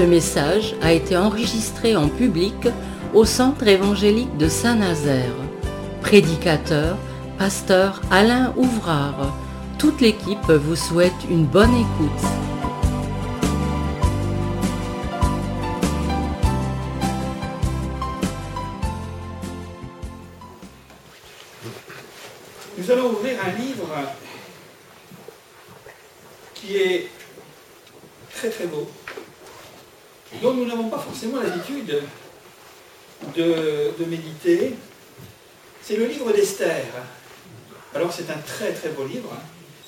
Ce message a été enregistré en public au Centre évangélique de Saint-Nazaire. Prédicateur, pasteur Alain Ouvrard. Toute l'équipe vous souhaite une bonne écoute. Nous n'avons pas forcément l'habitude de, méditer. C'est le livre d'Esther. Alors c'est un très très beau livre.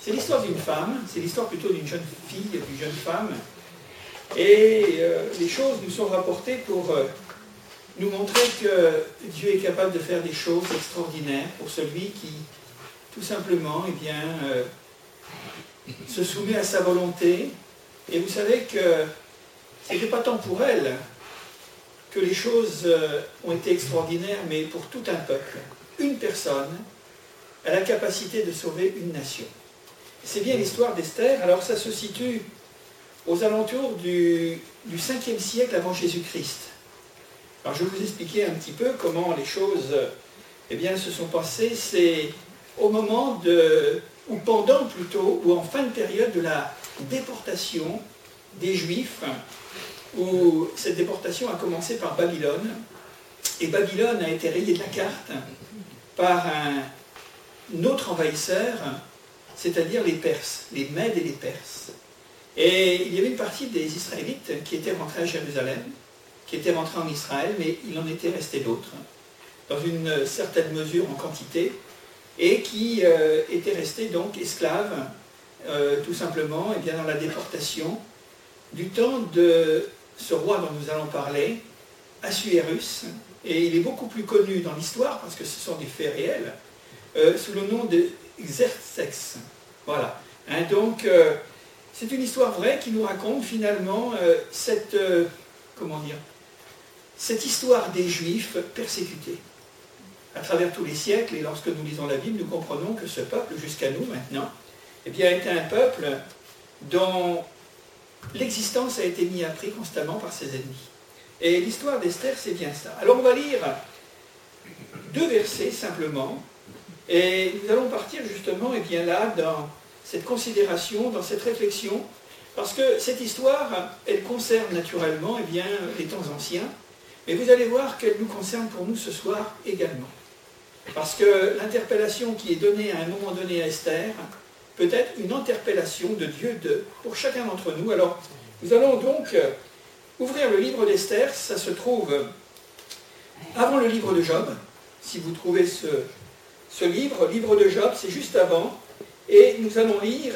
C'est l'histoire d'une femme, c'est l'histoire plutôt d'une jeune fille, d'une jeune femme. Et euh, les choses nous sont rapportées pour euh, nous montrer que Dieu est capable de faire des choses extraordinaires pour celui qui, tout simplement, eh bien, euh, se soumet à sa volonté. Et vous savez que ce n'était pas tant pour elle que les choses ont été extraordinaires, mais pour tout un peuple. Une personne a la capacité de sauver une nation. C'est bien l'histoire d'Esther. Alors ça se situe aux alentours du, du 5e siècle avant Jésus-Christ. Alors je vais vous expliquer un petit peu comment les choses eh bien, se sont passées. C'est au moment de, ou pendant plutôt, ou en fin de période de la déportation des Juifs, où cette déportation a commencé par Babylone, et Babylone a été rayée de la carte par un autre envahisseur, c'est-à-dire les Perses, les Mèdes et les Perses. Et il y avait une partie des Israélites qui étaient rentrés à Jérusalem, qui étaient rentrés en Israël, mais il en était resté d'autres, dans une certaine mesure en quantité, et qui euh, étaient restés donc esclaves, euh, tout simplement, et bien dans la déportation, du temps de ce roi dont nous allons parler, Assuérus, et il est beaucoup plus connu dans l'histoire, parce que ce sont des faits réels, euh, sous le nom de Xerxes. Voilà. Hein, donc, euh, c'est une histoire vraie qui nous raconte finalement euh, cette, comment dire, cette histoire des Juifs persécutés à travers tous les siècles. Et lorsque nous lisons la Bible, nous comprenons que ce peuple, jusqu'à nous maintenant, eh bien, était un peuple dont l'existence a été mise à prix constamment par ses ennemis. Et l'histoire d'Esther, c'est bien ça. Alors on va lire deux versets simplement, et nous allons partir justement eh bien là dans cette considération, dans cette réflexion, parce que cette histoire, elle concerne naturellement eh bien, les temps anciens, mais vous allez voir qu'elle nous concerne pour nous ce soir également. Parce que l'interpellation qui est donnée à un moment donné à Esther peut être une interpellation de Dieu pour chacun d'entre nous. Alors, nous allons donc ouvrir le livre d'Esther, ça se trouve avant le livre de Job, si vous trouvez ce, ce livre, livre de Job, c'est juste avant, et nous allons lire,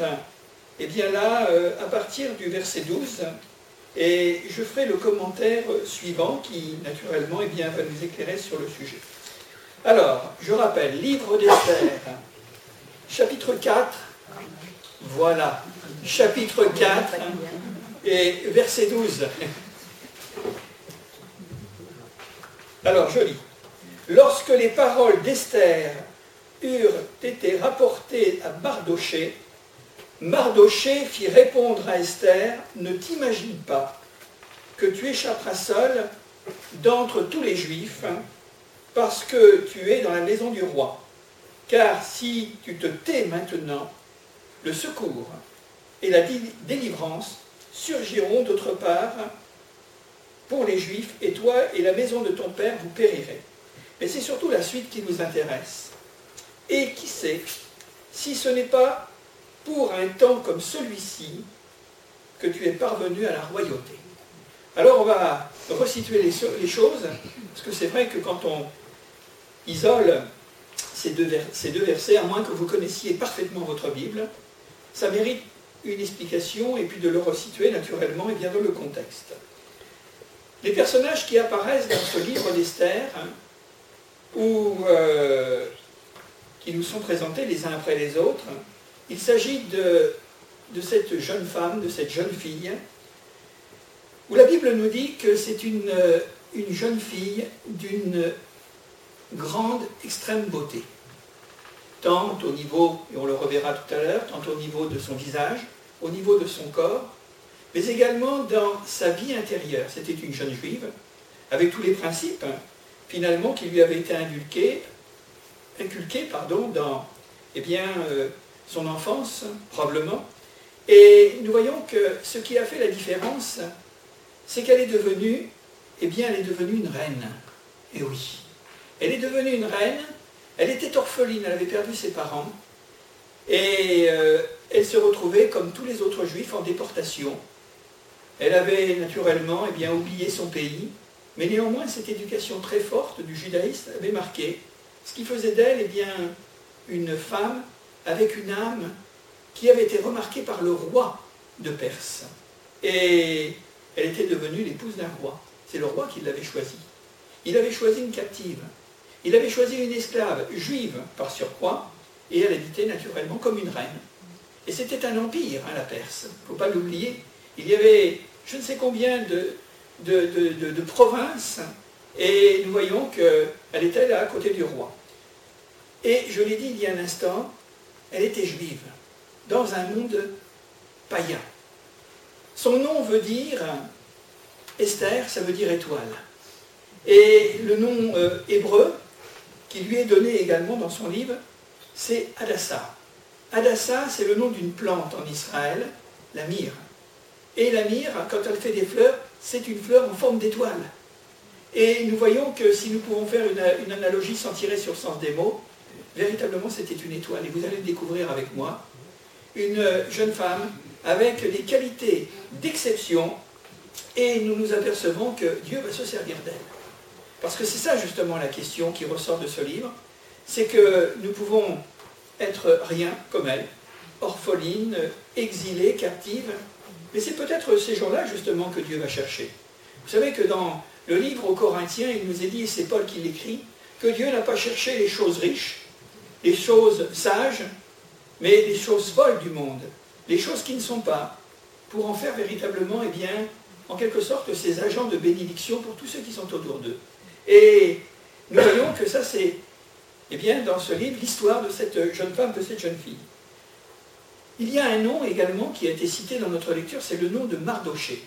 eh bien là, euh, à partir du verset 12, et je ferai le commentaire suivant qui, naturellement, eh bien, va nous éclairer sur le sujet. Alors, je rappelle, livre d'Esther, chapitre 4, voilà, chapitre 4, et verset 12. Alors, je lis. Lorsque les paroles d'Esther eurent été rapportés à Mardoché, Mardoché fit répondre à Esther, ne t'imagine pas que tu échapperas seul d'entre tous les Juifs, parce que tu es dans la maison du roi. Car si tu te tais maintenant, le secours et la délivrance surgiront d'autre part pour les Juifs, et toi et la maison de ton père, vous périrez. Mais c'est surtout la suite qui nous intéresse. Et qui sait si ce n'est pas pour un temps comme celui-ci que tu es parvenu à la royauté. Alors on va resituer les, choses, parce que c'est vrai que quand on isole ces deux, ces deux versets, à moins que vous connaissiez parfaitement votre Bible, ça mérite une explication et puis de le resituer naturellement et bien dans le contexte. Les personnages qui apparaissent dans ce livre d'Esther, hein, ou euh, qui nous sont présentés les uns après les autres. Il s'agit de, cette jeune femme, de cette jeune fille, où la Bible nous dit que c'est une jeune fille d'une grande, extrême beauté, tant au niveau, et on le reverra tout à l'heure, tant au niveau de son visage, au niveau de son corps, mais également dans sa vie intérieure. C'était une jeune juive, avec tous les principes, hein, finalement, qui lui avaient été inculqués, pardon, dans eh bien, euh, son enfance, probablement. Et nous voyons que ce qui a fait la différence, c'est qu'elle est devenue, eh bien, elle est devenue une reine. Et oui, elle est devenue une reine, elle était orpheline, elle avait perdu ses parents, et euh, elle se retrouvait, comme tous les autres juifs, en déportation. Elle avait naturellement eh bien, oublié son pays, mais néanmoins cette éducation très forte du judaïsme avait marqué, ce qui faisait d'elle eh une femme avec une âme qui avait été remarquée par le roi de Perse. Et elle était devenue l'épouse d'un roi. C'est le roi qui l'avait choisie. Il avait choisi une captive. Il avait choisi une esclave juive par surcroît, et elle habitait naturellement comme une reine. Et c'était un empire, hein, la Perse, il ne faut pas l'oublier. Il y avait je ne sais combien de, provinces, et nous voyons qu'elle était là à côté du roi. Et je l'ai dit il y a un instant, elle était juive, dans un monde païen. Son nom veut dire, Esther, ça veut dire étoile. Et le nom euh, hébreu, qui lui est donné également dans son livre, c'est Adassa. Adassa, c'est le nom d'une plante en Israël, la myrrhe. Et la myrrhe, quand elle fait des fleurs, c'est une fleur en forme d'étoile. Et nous voyons que si nous pouvons faire une, analogie sans tirer sur le sens des mots, véritablement c'était une étoile. Et vous allez le découvrir avec moi. Une jeune femme avec des qualités d'exception, et nous nous apercevons que Dieu va se servir d'elle. Parce que c'est ça justement la question qui ressort de ce livre, c'est que nous pouvons être rien comme elle, orpheline, exilée, captive, mais c'est peut-être ces gens-là justement que Dieu va chercher. Vous savez que dans le livre aux Corinthiens, il nous est dit, c'est Paul qui l'écrit, que Dieu n'a pas cherché les choses riches, les choses sages, mais les choses folles du monde, les choses qui ne sont pas, pour en faire véritablement, eh bien, en quelque sorte, ces agents de bénédiction pour tous ceux qui sont autour d'eux. Et nous voyons que ça, c'est eh bien, dans ce livre, l'histoire de cette jeune femme, de cette jeune fille. Il y a un nom également qui a été cité dans notre lecture, c'est le nom de Mardoché.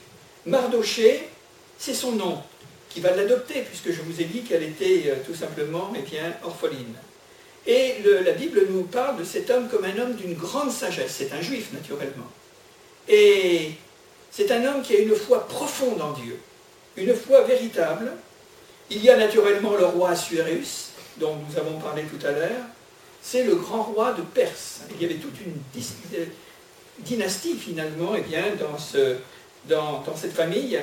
Mardoché, c'est son nom, qui va l'adopter, puisque je vous ai dit qu'elle était euh, tout simplement eh bien, orpheline. Et la Bible nous parle de cet homme comme un homme d'une grande sagesse. C'est un juif, naturellement. Et c'est un homme qui a une foi profonde en Dieu, une foi véritable. Il y a naturellement le roi Assuérus, dont nous avons parlé tout à l'heure, c'est le grand roi de Perse. Il y avait toute une dynastie finalement eh dans, ce, dans, cette famille.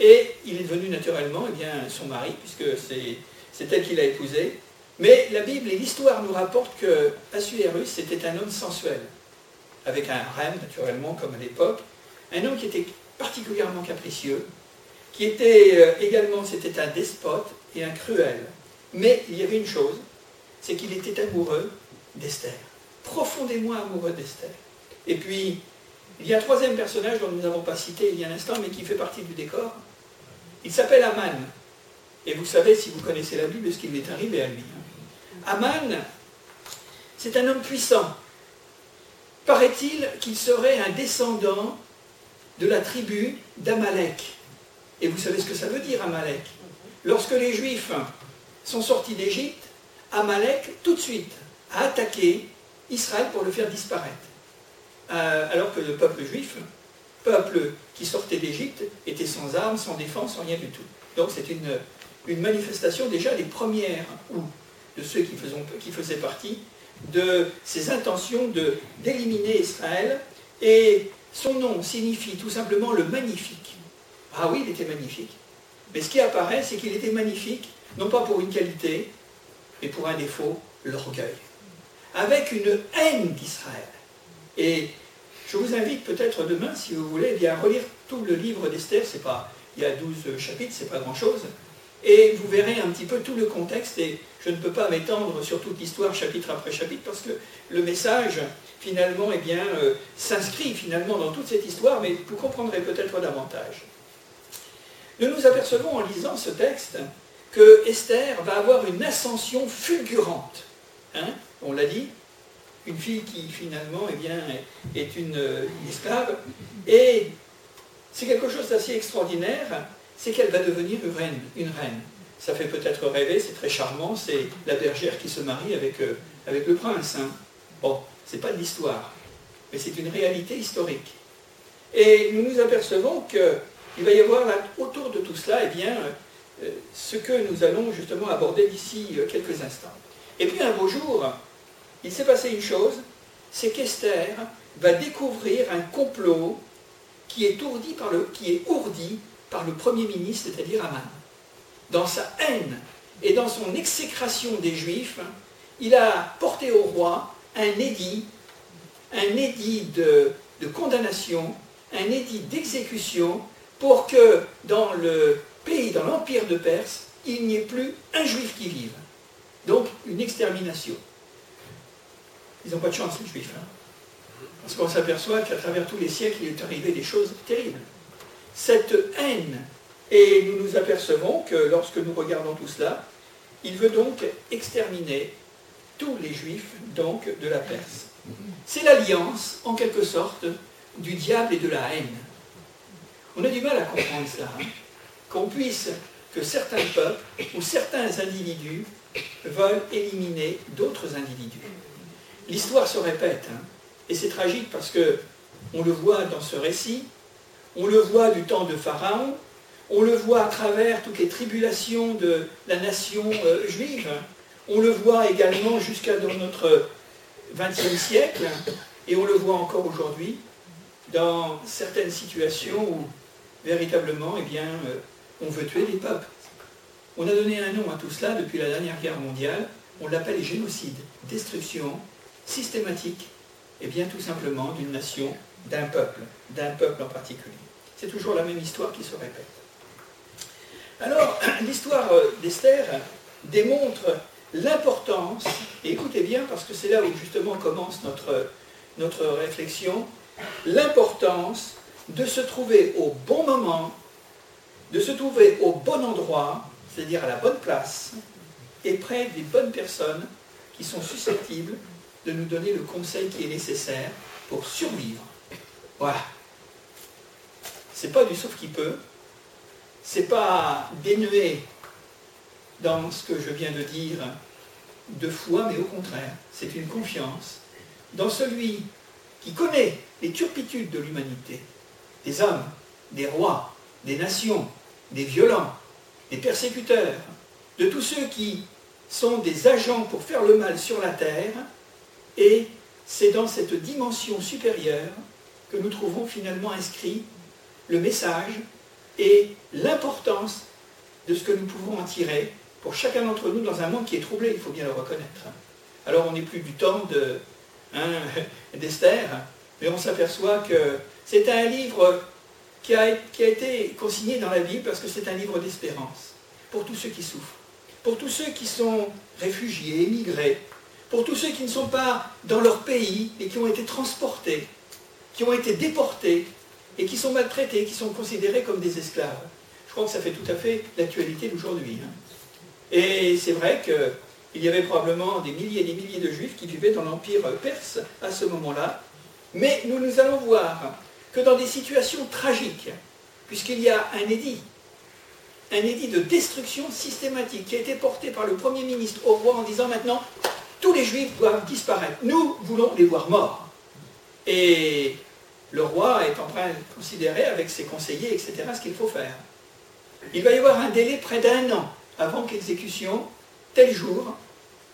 Et il est devenu naturellement eh son mari, puisque c'est elle qui l'a épousé. Mais la Bible et l'histoire nous rapportent que Assuérus était un homme sensuel, avec un rêve naturellement comme à l'époque, un homme qui était particulièrement capricieux, qui était euh, également, c'était un despote et un cruel. Mais il y avait une chose, c'est qu'il était amoureux d'Esther, profondément amoureux d'Esther. Et puis, il y a un troisième personnage dont nous n'avons pas cité il y a un instant, mais qui fait partie du décor. Il s'appelle Aman. Et vous savez, si vous connaissez la Bible, ce qui lui est arrivé à lui. Aman, c'est un homme puissant. Paraît-il qu'il serait un descendant de la tribu d'Amalek. Et vous savez ce que ça veut dire, Amalek Lorsque les Juifs sont sortis d'Égypte, Amalek, tout de suite, a attaqué Israël pour le faire disparaître. Euh, alors que le peuple juif, peuple qui sortait d'Égypte, était sans armes, sans défense, sans rien du tout. Donc c'est une, une, manifestation déjà des premières, ou de ceux qui, qui faisaient partie, de ces intentions d'éliminer Israël. Et son nom signifie tout simplement le magnifique. Ah oui, il était magnifique. Mais ce qui apparaît, c'est qu'il était magnifique, non pas pour une qualité, et pour un défaut, l'orgueil. Avec une haine d'Israël. Et je vous invite peut-être demain, si vous voulez, bien, relire tout le livre d'Esther. C'est pas, il y a 12 chapitres, c'est pas grand-chose. Et vous verrez un petit peu tout le contexte. Et je ne peux pas m'étendre sur toute l'histoire chapitre après chapitre parce que le message, finalement, eh bien, euh, s'inscrit finalement dans toute cette histoire, mais vous comprendrez peut-être davantage. Nous nous apercevons en lisant ce texte que Esther va avoir une ascension fulgurante. Hein, on l'a dit, une fille qui finalement eh est une, esclave. Et c'est quelque chose d'assez extraordinaire, c'est qu'elle va devenir une reine, une reine. Ça fait peut-être rêver, c'est très charmant, c'est la bergère qui se marie avec, euh, le prince. Hein. Bon, c'est pas de l'histoire, mais c'est une réalité historique. Et nous nous apercevons qu'il va y avoir autour de tout cela, eh bien, euh, ce que nous allons justement aborder d'ici euh, quelques instants. Et puis un beau jour, il s'est passé une chose, c'est qu'Esther va découvrir un complot qui est, ourdi par le, Premier ministre, c'est-à-dire Aman. Dans sa haine et dans son exécration des Juifs, il a porté au roi un édit, un édit de condamnation, un édit d'exécution, pour que dans le pays, dans l'empire de Perse, il n'y ait plus un juif qui vive. Donc une extermination. Ils n'ont pas de chance, les juifs. Hein. Parce qu'on s'aperçoit qu'à travers tous les siècles, il est arrivé des choses terribles. Cette haine, et nous nous apercevons que lorsque nous regardons tout cela, il veut donc exterminer tous les juifs donc de la Perse. C'est l'alliance, en quelque sorte, du diable et de la haine. On a du mal à comprendre. Hein. qu'on puisse, que certains peuples ou certains individus veulent éliminer d'autres individus. L'histoire se répète. Hein. Et c'est tragique parce que on le voit dans ce récit, on le voit du temps de Pharaon, on le voit à travers toutes les tribulations de la nation euh, juive, on le voit également jusqu'à dans notre XXe siècle, et on le voit encore aujourd'hui dans certaines situations où véritablement, eh euh, on veut tuer les peuples. On a donné un nom à tout cela depuis la dernière guerre mondiale, on l'appelle génocide, destruction systématique et bien tout simplement d'une nation, d'un peuple, d'un peuple en particulier. C'est toujours la même histoire qui se répète. Alors, l'histoire euh, d'Esther démontre l'importance, et écoutez bien parce que c'est là où justement commence notre réflexion, l'importance de se trouver au bon moment, de se trouver au bon endroit, c'est-à-dire à la bonne place, et près des bonnes personnes qui sont susceptibles de nous donner le conseil qui est nécessaire pour survivre. Voilà. C'est pas du sauf qui peut, c'est pas dénué dans ce que je viens de dire de foi, mais au contraire, c'est une confiance dans celui qui connaît les turpitudes de l'humanité, des hommes, des rois, des nations, des violents, des persécuteurs, de tous ceux qui sont des agents pour faire le mal sur la terre, et c'est dans cette dimension supérieure que nous trouvons finalement inscrit le message et l'importance de ce que nous pouvons en tirer pour chacun d'entre nous dans un monde qui est troublé, il faut bien le reconnaître. Alors on n'est plus du temps hein, d'Esther, mais on s'aperçoit que c'est un livre qui a, été consigné dans la Bible parce que c'est un livre d'espérance pour tous ceux qui souffrent, pour tous ceux qui sont réfugiés, émigrés, pour tous ceux qui ne sont pas dans leur pays et qui ont été transportés, qui ont été déportés et qui sont maltraités, qui sont considérés comme des esclaves. Je crois que ça fait tout à fait l'actualité d'aujourd'hui. Hein. Et c'est vrai qu'il y avait probablement des milliers et des milliers de juifs qui vivaient dans l'Empire perse à ce moment-là. Mais nous, nous allons voir que dans des situations tragiques, puisqu'il y a un édit, un édit de destruction systématique qui a été porté par le Premier ministre au roi en disant maintenant tous les juifs doivent disparaître. Nous voulons les voir morts. Et le roi est en train de considérer avec ses conseillers, etc., ce qu'il faut faire. Il va y avoir un délai près d'un an avant qu'exécution, tel jour,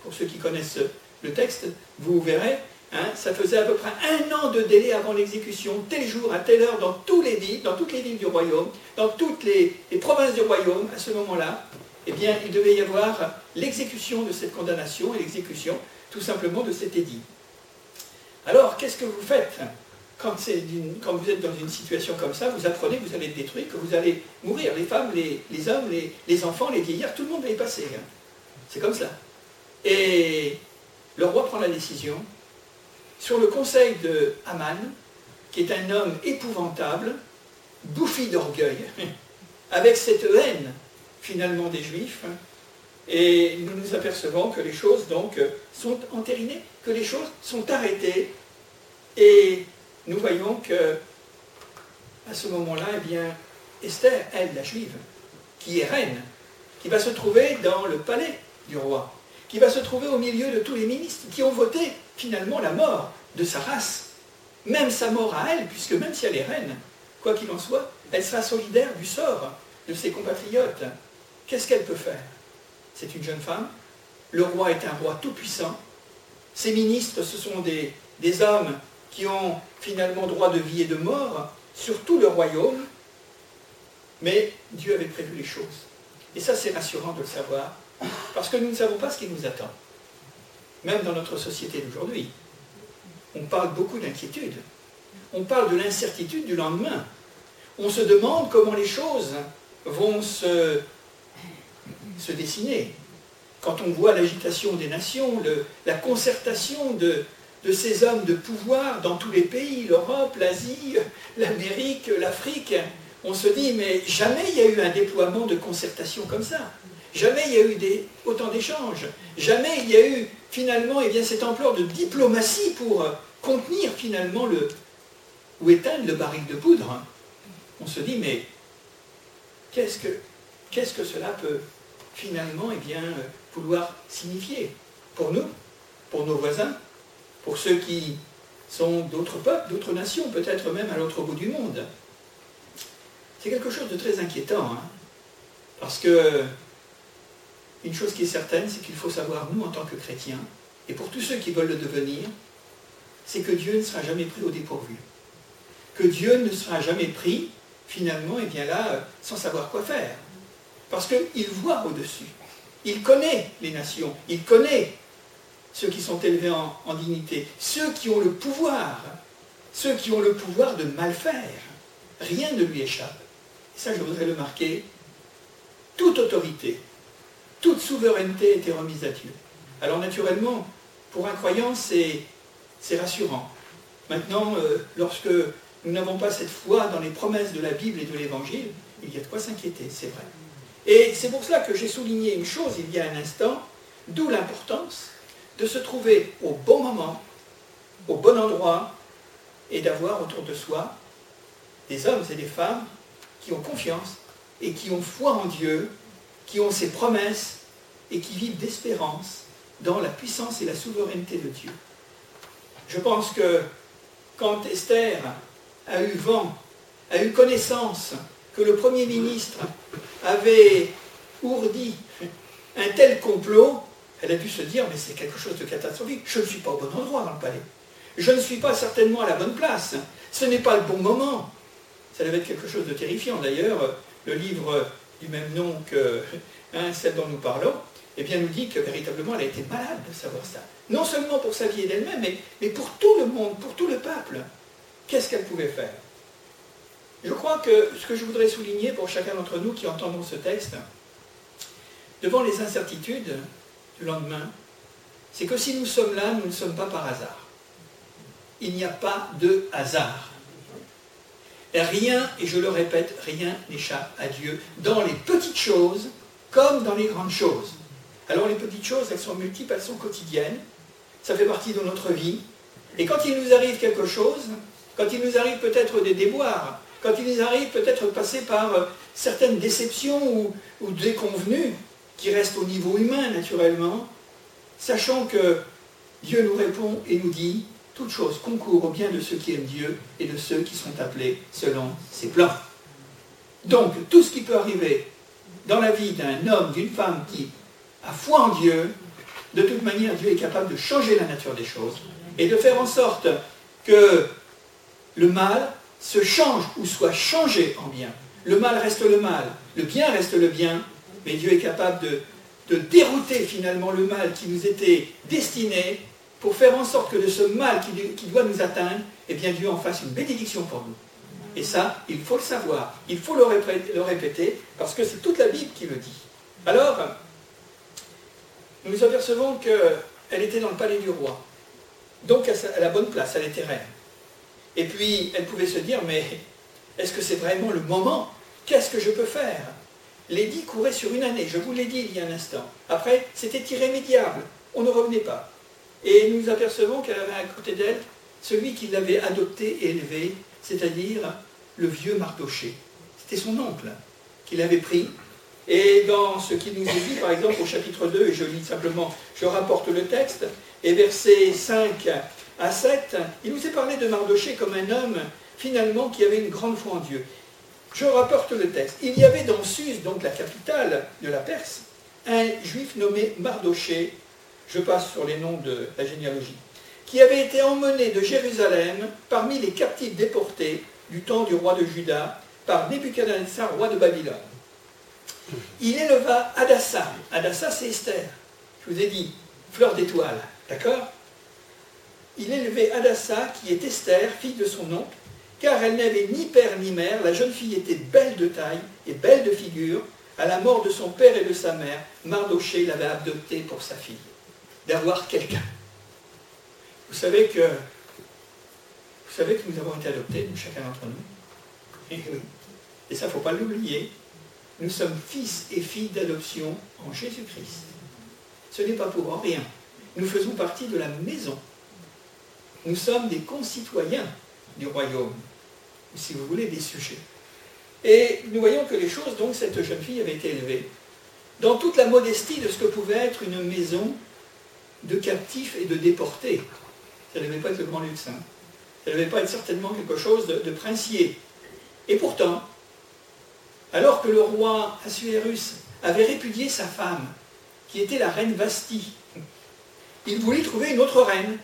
pour ceux qui connaissent le texte, vous verrez, hein, ça faisait à peu près un an de délai avant l'exécution, tel jour, à telle heure, dans, tous les villes, dans toutes les villes du royaume, dans toutes les provinces du royaume, à ce moment-là, eh bien, il devait y avoir l'exécution de cette condamnation et l'exécution tout simplement de cet édit. Alors, qu'est-ce que vous faites quand, vous êtes dans une situation comme ça Vous apprenez que vous allez être détruit, que vous allez mourir. Les femmes, les, hommes, les, enfants, les vieillards, tout le monde va y passer. Hein. C'est comme ça. Et le roi prend la décision sur le conseil de Haman, qui est un homme épouvantable, bouffi d'orgueil, avec cette haine finalement des Juifs. Et nous nous apercevons que les choses donc sont entérinées, que les choses sont arrêtées. Et nous voyons que à ce moment-là, eh Esther, elle, la juive, qui est reine, qui va se trouver dans le palais du roi, qui va se trouver au milieu de tous les ministres qui ont voté finalement la mort de sa race, même sa mort à elle, puisque même si elle est reine, quoi qu'il en soit, elle sera solidaire du sort de ses compatriotes. Qu'est-ce qu'elle peut faire? C'est une jeune femme, le roi est un roi tout-puissant, ses ministres, ce sont des, des hommes qui ont finalement droit de vie et de mort sur tout le royaume, mais Dieu avait prévu les choses. Et ça, c'est rassurant de le savoir, parce que nous ne savons pas ce qui nous attend. Même dans notre société d'aujourd'hui, on parle beaucoup d'inquiétude. On parle de l'incertitude du lendemain. On se demande comment les choses vont se, se dessiner. Quand on voit l'agitation des nations, la concertation de, de ces hommes de pouvoir dans tous les pays, l'Europe, l'Asie, l'Amérique, l'Afrique, on se dit, mais jamais il y a eu un déploiement de concertation comme ça. Jamais il y a eu autant d'échanges. Jamais il y a eu finalement eh bien, cette ampleur de diplomatie pour euh, contenir finalement le, ou éteindre le baril de poudre. On se dit, mais qu'est-ce que, que cela peut finalement eh bien, euh, vouloir signifier pour nous, pour nos voisins, pour ceux qui sont d'autres peuples, d'autres nations, peut-être même à l'autre bout du monde? C'est quelque chose de très inquiétant. Hein. parce que une chose qui est certaine, c'est qu'il faut savoir, nous, en tant que chrétiens, et pour tous ceux qui veulent le devenir, c'est que Dieu ne sera jamais pris au dépourvu. Que Dieu ne sera jamais pris, finalement, et bien là, sans savoir quoi faire. Parce qu'il voit au-dessus. Il connaît les nations. Il connaît ceux qui sont élevés en, en dignité. Ceux qui ont le pouvoir. Ceux qui ont le pouvoir de mal faire. Rien ne lui échappe ça je voudrais le marquer, toute autorité, toute souveraineté était remise à Dieu. Alors naturellement, pour un croyant, c'est rassurant. Maintenant, euh, lorsque nous n'avons pas cette foi dans les promesses de la Bible et de l'Évangile, il y a de quoi s'inquiéter, c'est vrai. Et c'est pour cela que j'ai souligné une chose il y a un instant, d'où l'importance de se trouver au bon moment, au bon endroit, et d'avoir autour de soi des hommes et des femmes qui ont confiance et qui ont foi en Dieu, qui ont ses promesses et qui vivent d'espérance dans la puissance et la souveraineté de Dieu. Je pense que quand Esther a eu vent, a eu connaissance que le Premier ministre avait ourdi un tel complot, elle a dû se dire, mais c'est quelque chose de catastrophique, je ne suis pas au bon endroit dans le palais. Je ne suis pas certainement à la bonne place. Ce n'est pas le bon moment ça devait être quelque chose de terrifiant. D'ailleurs, le livre du même nom que hein, celle dont nous parlons, eh bien, nous dit que véritablement elle a été malade de savoir ça. Non seulement pour sa vie et d'elle-même, mais, mais pour tout le monde, pour tout le peuple. Qu'est-ce qu'elle pouvait faire? Je crois que ce que je voudrais souligner pour chacun d'entre nous qui entendons ce texte, devant les incertitudes du lendemain, c'est que si nous sommes là, nous ne sommes pas par hasard. Il n'y a pas de hasard. Rien, et je le répète, rien n'échappe à Dieu dans les petites choses comme dans les grandes choses. Alors les petites choses, elles sont multiples, elles sont quotidiennes, ça fait partie de notre vie. Et quand il nous arrive quelque chose, quand il nous arrive peut-être des déboires, quand il nous arrive peut-être de passer par euh, certaines déceptions ou, ou déconvenues, qui restent au niveau humain naturellement, sachant que Dieu nous répond et nous dit, toute chose concourt au bien de ceux qui aiment Dieu et de ceux qui sont appelés selon ses plans. Donc, tout ce qui peut arriver dans la vie d'un homme, d'une femme qui a foi en Dieu, de toute manière, Dieu est capable de changer la nature des choses et de faire en sorte que le mal se change ou soit changé en bien. Le mal reste le mal, le bien reste le bien, mais Dieu est capable de, de dérouter finalement le mal qui nous était destiné pour faire en sorte que de ce mal qui, doit nous atteindre, eh bien Dieu en fasse une bénédiction pour nous. Et ça, il faut le savoir, il faut le répéter, parce que c'est toute la Bible qui le dit. Alors, nous apercevons qu'elle était dans le palais du roi. Donc à la bonne place, elle était reine. Et puis, elle pouvait se dire, mais est-ce que c'est vraiment le moment? Qu'est-ce que je peux faire? L'édit courait sur une année, je vous l'ai dit il y a un instant. Après, c'était irrémédiable, on ne revenait pas. Et nous apercevons qu'elle avait à côté d'elle celui qui l'avait adoptée et élevée, c'est-à-dire le vieux Mardoché. C'était son oncle qui l'avait pris. Et dans ce qu'il nous est dit, par exemple, au chapitre 2, et je lis simplement, je rapporte le texte, et versets 5 à 7, il nous est parlé de Mardoché comme un homme, finalement, qui avait une grande foi en Dieu. Je rapporte le texte. Il y avait dans Suse, donc la capitale de la Perse, un juif nommé Mardoché, je passe sur les noms de la généalogie, qui avait été emmené de Jérusalem parmi les captifs déportés du temps du roi de Juda par Nebuchadnezzar, roi de Babylone. Il éleva Adassa. Adassa, c'est Esther. Je vous ai dit, fleur d'étoile. D'accord? Il élevait Adassa, qui est Esther, fille de son oncle, car elle n'avait ni père ni mère. La jeune fille était belle de taille et belle de figure. À la mort de son père et de sa mère, Mardoché l'avait adoptée pour sa fille. D'avoir quelqu'un. Vous savez que vous savez que nous avons été adoptés, chacun d'entre nous. Et ça, il ne faut pas l'oublier. Nous sommes fils et filles d'adoption en Jésus-Christ. Ce n'est pas pour rien. Nous faisons partie de la maison. Nous sommes des concitoyens du royaume, ou si vous voulez, des sujets. Et nous voyons que les choses, donc, cette jeune fille avait été élevée dans toute la modestie de ce que pouvait être une maison de captifs et de déportés. Ça ne devait pas être le grand luxe. Hein. Ça ne devait pas être certainement quelque chose de, princier. Et pourtant, alors que le roi Assuérus avait répudié sa femme, qui était la reine Vasti, il voulait trouver une autre reine.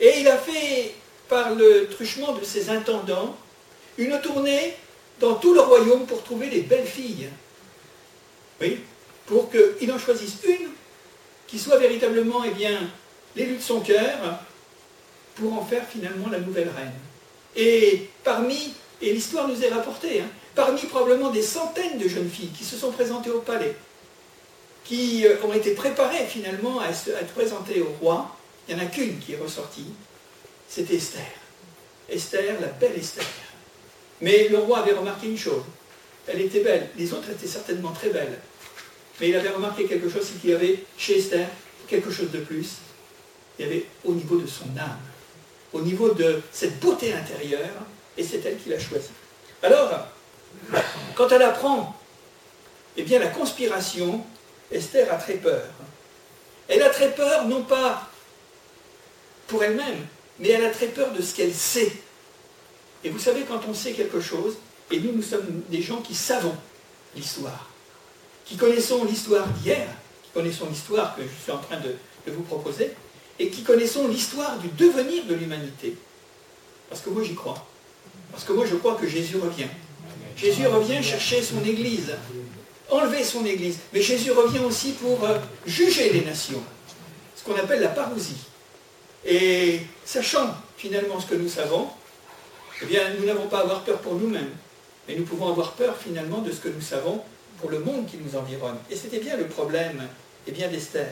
Et il a fait, par le truchement de ses intendants, une tournée dans tout le royaume pour trouver des belles filles. Oui, pour qu'il en choisisse une qui soit véritablement eh l'élu de son cœur pour en faire finalement la nouvelle reine. Et parmi, et l'histoire nous est rapportée, hein, parmi probablement des centaines de jeunes filles qui se sont présentées au palais, qui euh, ont été préparées finalement à, être présentées au roi, il n'y en a qu'une qui est ressortie, c'était Esther. Esther, la belle Esther. Mais le roi avait remarqué une chose, elle était belle, les autres étaient certainement très belles, mais il avait remarqué quelque chose, c'est qu'il y avait chez Esther quelque chose de plus, il y avait au niveau de son âme, au niveau de cette beauté intérieure, et c'est elle qui l'a choisi. Alors, quand elle apprend eh bien, la conspiration, Esther a très peur. Elle a très peur, non pas pour elle-même, mais elle a très peur de ce qu'elle sait. Et vous savez, quand on sait quelque chose, et nous, nous sommes des gens qui savons l'histoire, qui connaissons l'histoire d'hier, qui connaissons l'histoire que je suis en train de, vous proposer, et qui connaissons l'histoire du devenir de l'humanité. Parce que moi j'y crois. Parce que moi je crois que Jésus revient. Jésus revient chercher son Église, enlever son Église. Mais Jésus revient aussi pour euh, juger les nations, ce qu'on appelle la parousie. Et sachant finalement ce que nous savons, eh bien nous n'avons pas à avoir peur pour nous-mêmes, mais nous pouvons avoir peur finalement de ce que nous savons pour le monde qui nous environne. Et c'était bien le problème eh bien d'Esther.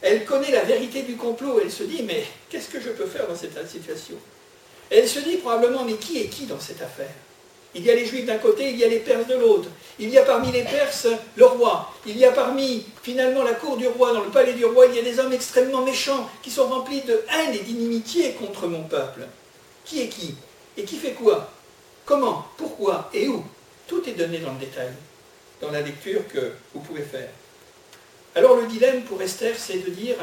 Elle connaît la vérité du complot, elle se dit, mais qu'est-ce que je peux faire dans cette situation? Elle se dit probablement, mais qui est qui dans cette affaire? Il y a les Juifs d'un côté, il y a les Perses de l'autre. Il y a parmi les Perses le roi. Il y a parmi, finalement, la cour du roi, dans le palais du roi, il y a des hommes extrêmement méchants qui sont remplis de haine et d'inimitié contre mon peuple. Qui est qui? Et qui fait quoi? Comment? Pourquoi? Et où? Tout est donné dans le détail, dans la lecture que vous pouvez faire. Alors le dilemme pour Esther, c'est de dire,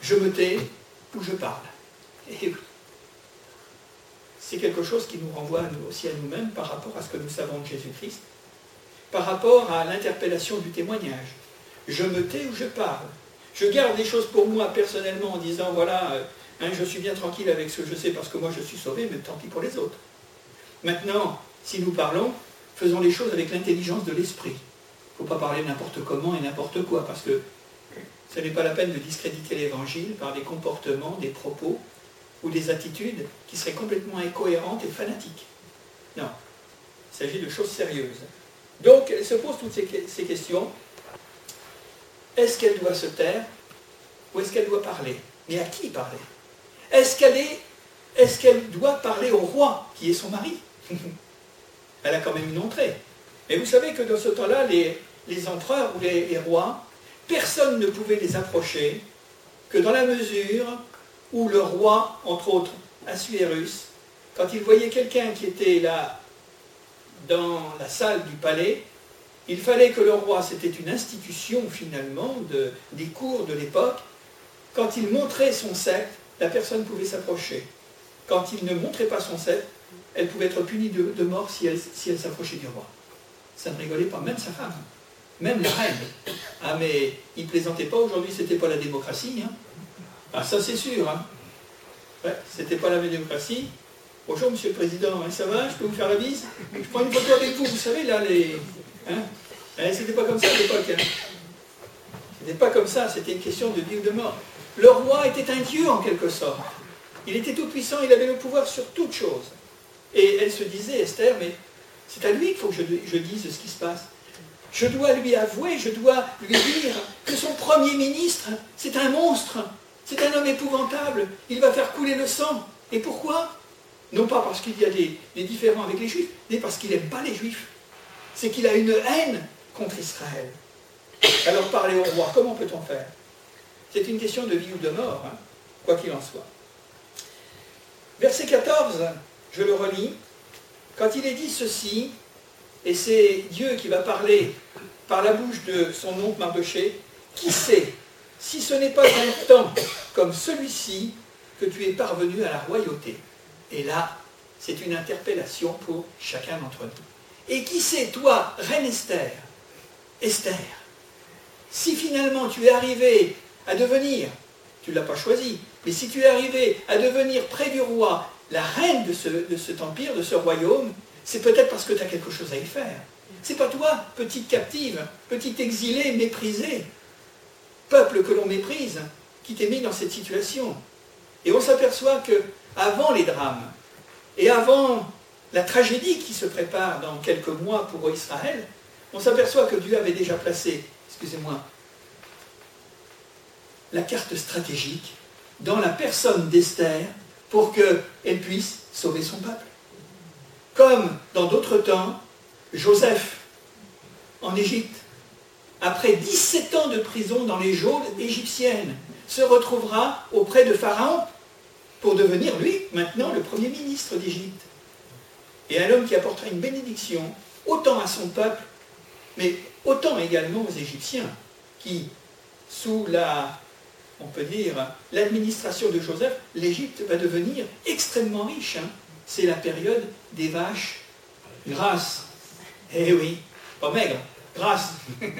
je me tais ou je parle. Et oui c'est quelque chose qui nous renvoie aussi à nous-mêmes par rapport à ce que nous savons de Jésus-Christ, par rapport à l'interpellation du témoignage. Je me tais ou je parle? Je garde des choses pour moi personnellement en disant, voilà, euh, hein, je suis bien tranquille avec ce que je sais parce que moi je suis sauvé, mais tant pis pour les autres. Maintenant, si nous parlons, faisons les choses avec l'intelligence de l'esprit. Il ne faut pas parler n'importe comment et n'importe quoi, parce que ce n'est pas la peine de discréditer l'évangile par des comportements, des propos ou des attitudes qui seraient complètement incohérentes et fanatiques. Non, il s'agit de choses sérieuses. Donc, elle se pose toutes ces, questions. Est-ce qu'elle doit se taire ou est-ce qu'elle doit parler? Mais à qui parler? Est-ce qu'elle est, est qu'elle doit parler au roi, qui est son mari? Elle a quand même une entrée. Mais vous savez que dans ce temps-là, les, empereurs ou les rois, personne ne pouvait les approcher que dans la mesure où le roi, entre autres, Assuérus, quand il voyait quelqu'un qui était là dans la salle du palais, il fallait que le roi, c'était une institution finalement des cours de l'époque, quand il montrait son sceptre, la personne pouvait s'approcher. Quand il ne montrait pas son sceptre, elle pouvait être punie de, mort si elle, s'approchait du roi. Ça ne rigolait pas, même sa femme, même la reine. Ah mais il plaisantait pas, aujourd'hui c'était pas la démocratie. Hein. Ah ça c'est sûr. Hein. Ouais, c'était pas la démocratie. Bonjour Monsieur le Président, hein, ça va? Je peux vous faire la bise? Je prends une photo avec vous, vous savez là les. Hein eh, c'était pas comme ça à l'époque. C'était pas comme ça, c'était une question de vie ou de mort. Le roi était un dieu en quelque sorte. Il était tout puissant, il avait le pouvoir sur toute chose. Et elle se disait, Esther, mais c'est à lui qu'il faut que je, dise ce qui se passe. Je dois lui avouer, je dois lui dire que son premier ministre, c'est un monstre, c'est un homme épouvantable, il va faire couler le sang. Et pourquoi? Non pas parce qu'il y a des, des, différends avec les juifs, mais parce qu'il n'aime pas les juifs. C'est qu'il a une haine contre Israël. Alors parler au roi, comment peut-on faire? C'est une question de vie ou de mort, hein, quoi qu'il en soit. Verset 14, je le relis. Quand il est dit ceci, et c'est Dieu qui va parler par la bouche de son oncle Mardoché, qui sait si ce n'est pas un temps comme celui-ci que tu es parvenu à la royauté Et là, c'est une interpellation pour chacun d'entre nous. Et qui sait, toi, reine Esther, Esther, si finalement tu es arrivé à devenir, tu ne l'as pas choisi, mais si tu es arrivé à devenir près du roi, la reine de, ce, de cet empire, de ce royaume, c'est peut-être parce que tu as quelque chose à y faire. C'est pas toi, petite captive, petite exilée, méprisée, peuple que l'on méprise, qui t'est mis dans cette situation. Et on s'aperçoit que avant les drames et avant la tragédie qui se prépare dans quelques mois pour Israël, on s'aperçoit que Dieu avait déjà placé, excusez-moi, la carte stratégique dans la personne d'Esther pour qu'elle puisse sauver son peuple. Comme dans d'autres temps, Joseph en Égypte, après 17 ans de prison dans les geôles égyptiennes, se retrouvera auprès de Pharaon pour devenir, lui, maintenant le premier ministre d'Égypte. Et un homme qui apportera une bénédiction autant à son peuple, mais autant également aux Égyptiens, qui, sous la on peut dire, l'administration de Joseph, l'Égypte va devenir extrêmement riche. Hein. C'est la période des vaches grasses. Eh oui, pas maigres, grasses.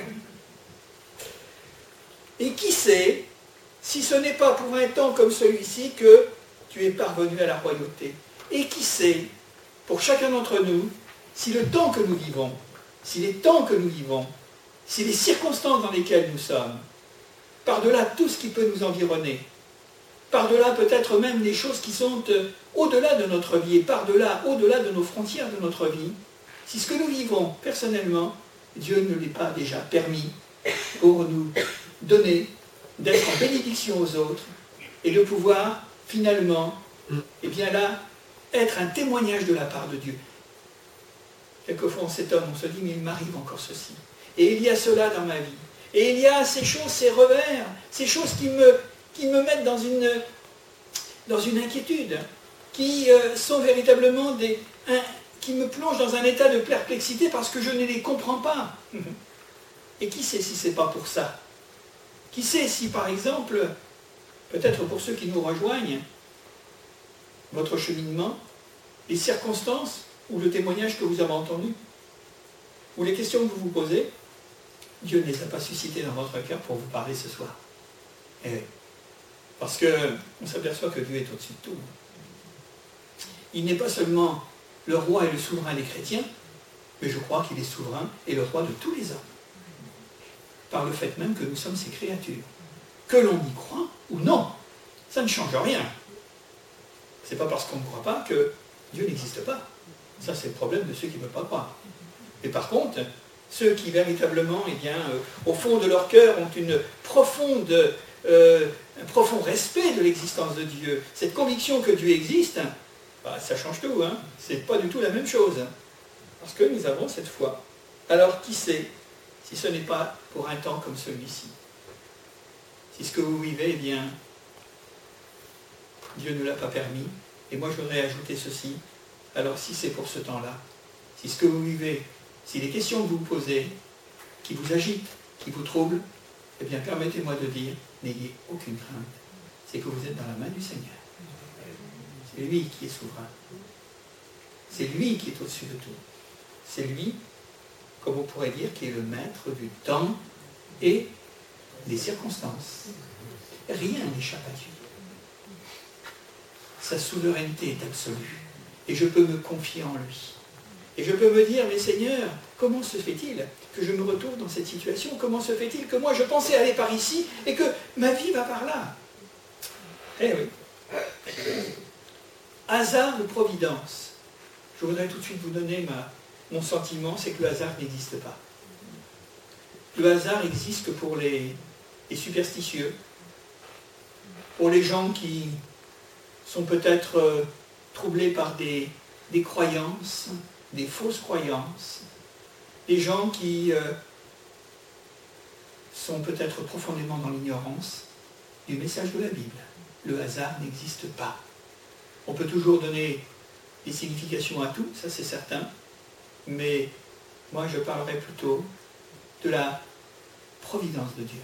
Et qui sait si ce n'est pas pour un temps comme celui-ci que tu es parvenu à la royauté Et qui sait, pour chacun d'entre nous, si le temps que nous vivons, si les temps que nous vivons, si les circonstances dans lesquelles nous sommes, par-delà tout ce qui peut nous environner, par-delà peut-être même des choses qui sont euh, au-delà de notre vie, et par-delà, au-delà de nos frontières de notre vie, si ce que nous vivons personnellement, Dieu ne l'ait pas déjà permis pour nous donner d'être en bénédiction aux autres et de pouvoir finalement, et eh bien là, être un témoignage de la part de Dieu. Quelquefois on s'étonne, on se dit, mais il m'arrive encore ceci. Et il y a cela dans ma vie. Et il y a ces choses, ces revers, ces choses qui me, mettent dans une, dans une inquiétude, qui euh, sont véritablement des, qui me plongent dans un état de perplexité parce que je ne les comprends pas. Et qui sait si ce n'est pas pour ça? Qui sait si, par exemple, peut-être pour ceux qui nous rejoignent, votre cheminement, les circonstances ou le témoignage que vous avez entendu, ou les questions que vous vous posez, Dieu ne les a pas suscités dans votre cœur pour vous parler ce soir. Eh Parce qu'on s'aperçoit que Dieu est au-dessus de tout. Il n'est pas seulement le roi et le souverain des chrétiens, mais je crois qu'il est souverain et le roi de tous les hommes. Par le fait même que nous sommes ses créatures. Que l'on y croit ou non, ça ne change rien. C'est pas parce qu'on ne croit pas que Dieu n'existe pas. Ça, c'est le problème de ceux qui ne veulent pas croire. Et par contre, ceux qui véritablement, eh bien, euh, au fond de leur cœur, ont une profonde, euh, un profond respect de l'existence de Dieu, cette conviction que Dieu existe, bah, ça change tout. Hein. C'est pas du tout la même chose. Parce que nous avons cette foi. Alors, qui sait si ce n'est pas pour un temps comme celui-ci? Si ce que vous vivez, eh bien, Dieu ne l'a pas permis. Et moi, je voudrais ajouter ceci. Alors, si c'est pour ce temps-là, si ce que vous vivez, si les questions que vous posez, qui vous agitent, qui vous troublent, eh bien permettez-moi de dire, n'ayez aucune crainte. C'est que vous êtes dans la main du Seigneur. C'est lui qui est souverain. C'est lui qui est au-dessus de tout. C'est lui, comme on pourrait dire, qui est le maître du temps et des circonstances. Rien n'échappe à Dieu. Sa souveraineté est absolue. Et je peux me confier en lui. Et je peux me dire, mais Seigneur, comment se fait-il que je me retrouve dans cette situation? Comment se fait-il que moi je pensais aller par ici et que ma vie va par là? Eh oui. Hasard de providence? Je voudrais tout de suite vous donner mon sentiment, c'est que le hasard n'existe pas. Le hasard existe que pour les, superstitieux, pour les gens qui sont peut-être euh, troublés par des, croyances, des fausses croyances, des gens qui euh, sont peut-être profondément dans l'ignorance du message de la Bible. Le hasard n'existe pas. On peut toujours donner des significations à tout, ça c'est certain, mais moi je parlerai plutôt de la providence de Dieu,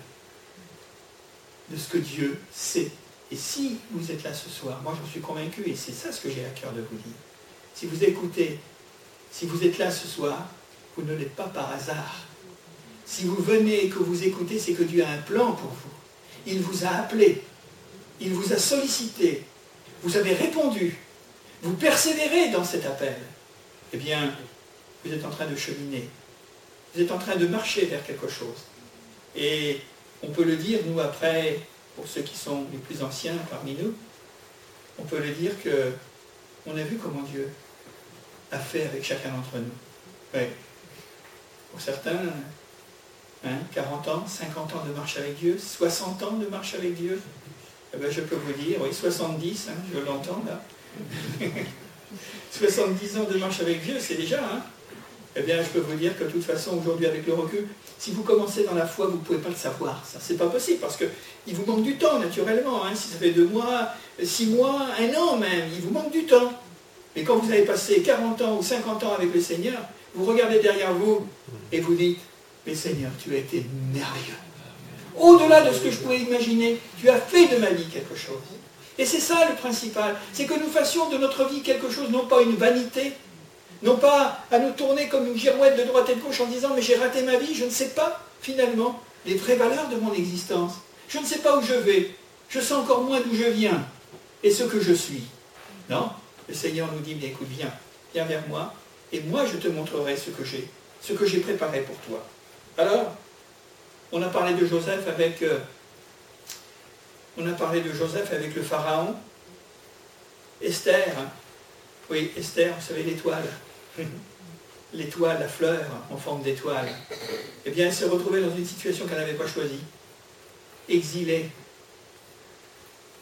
de ce que Dieu sait. Et si vous êtes là ce soir, moi j'en suis convaincu, et c'est ça ce que j'ai à cœur de vous dire, si vous écoutez, si vous êtes là ce soir, vous ne l'êtes pas par hasard. Si vous venez et que vous écoutez, c'est que Dieu a un plan pour vous. Il vous a appelé, il vous a sollicité, vous avez répondu, vous persévérez dans cet appel. Eh bien, vous êtes en train de cheminer, vous êtes en train de marcher vers quelque chose. Et on peut le dire, nous, après, pour ceux qui sont les plus anciens parmi nous, on peut le dire que on a vu comment Dieu a fait avec chacun d'entre nous. Pour certains, 40 hein, ans, 50 ans de marche avec Dieu, 60 ans de marche avec Dieu, eh ben, je peux vous dire, oui, 70, hein, je l'entends là. 70 ans de marche avec Dieu, c'est déjà, hein eh bien, je peux vous dire que de toute façon, aujourd'hui, avec le recul, si vous commencez dans la foi, vous ne pouvez pas le savoir. Ça, c'est pas possible, parce qu'il vous manque du temps, naturellement. Hein. Si ça fait deux mois, six mois, un an même, il vous manque du temps. Mais quand vous avez passé 40 ans ou 50 ans avec le Seigneur, vous regardez derrière vous et vous dites, mais Seigneur, tu as été merveilleux. Au-delà de ce que je pouvais imaginer, tu as fait de ma vie quelque chose. Et c'est ça le principal, c'est que nous fassions de notre vie quelque chose, non pas une vanité, non pas à nous tourner comme une girouette de droite et de gauche en disant mais j'ai raté ma vie, je ne sais pas finalement les vraies valeurs de mon existence. Je ne sais pas où je vais, je sais encore moins d'où je viens et ce que je suis. Non, le Seigneur nous dit mais écoute, viens, viens vers moi et moi je te montrerai ce que j'ai, préparé pour toi. Alors, on a parlé de Joseph avec euh, on a parlé de Joseph avec le Pharaon, Esther, hein. oui, Esther, vous savez, l'étoile, l'étoile, la fleur en forme d'étoile, eh bien, elle s'est retrouvée dans une situation qu'elle n'avait pas choisie, exilée,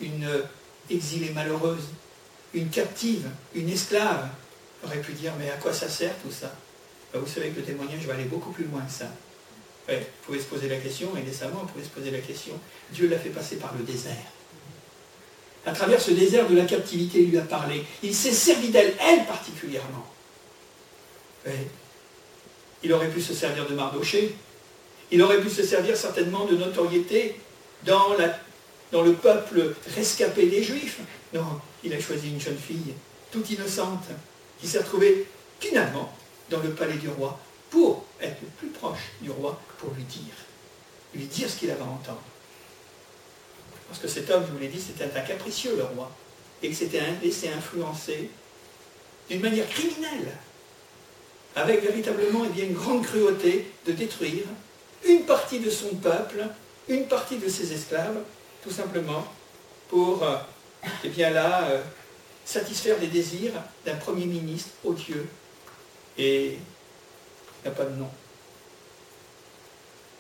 une exilée malheureuse, une captive, une esclave. Aurait pu dire, mais à quoi ça sert tout ça? Ben, Vous savez que le témoignage va aller beaucoup plus loin que ça. Ouais, vous pouvez se poser la question, et décemment, vous pouvez se poser la question. Dieu l'a fait passer par le désert. À travers ce désert de la captivité, il lui a parlé. Il s'est servi d'elle, elle particulièrement. Il aurait pu se servir de Mardoché. Il aurait pu se servir certainement de notoriété dans, la, dans le peuple rescapé des Juifs. Non, il a choisi une jeune fille, toute innocente, qui s'est retrouvée finalement dans le palais du roi pour être le plus proche du roi, pour lui dire, lui dire ce qu'il avait à entendre. Parce que cet homme, je vous l'ai dit, c'était un capricieux, le roi, et qu'il s'était laissé influencer d'une manière criminelle, avec véritablement eh bien, une grande cruauté de détruire une partie de son peuple, une partie de ses esclaves, tout simplement pour, euh, eh bien là, euh, satisfaire les désirs d'un premier ministre odieux et n'y a pas de nom.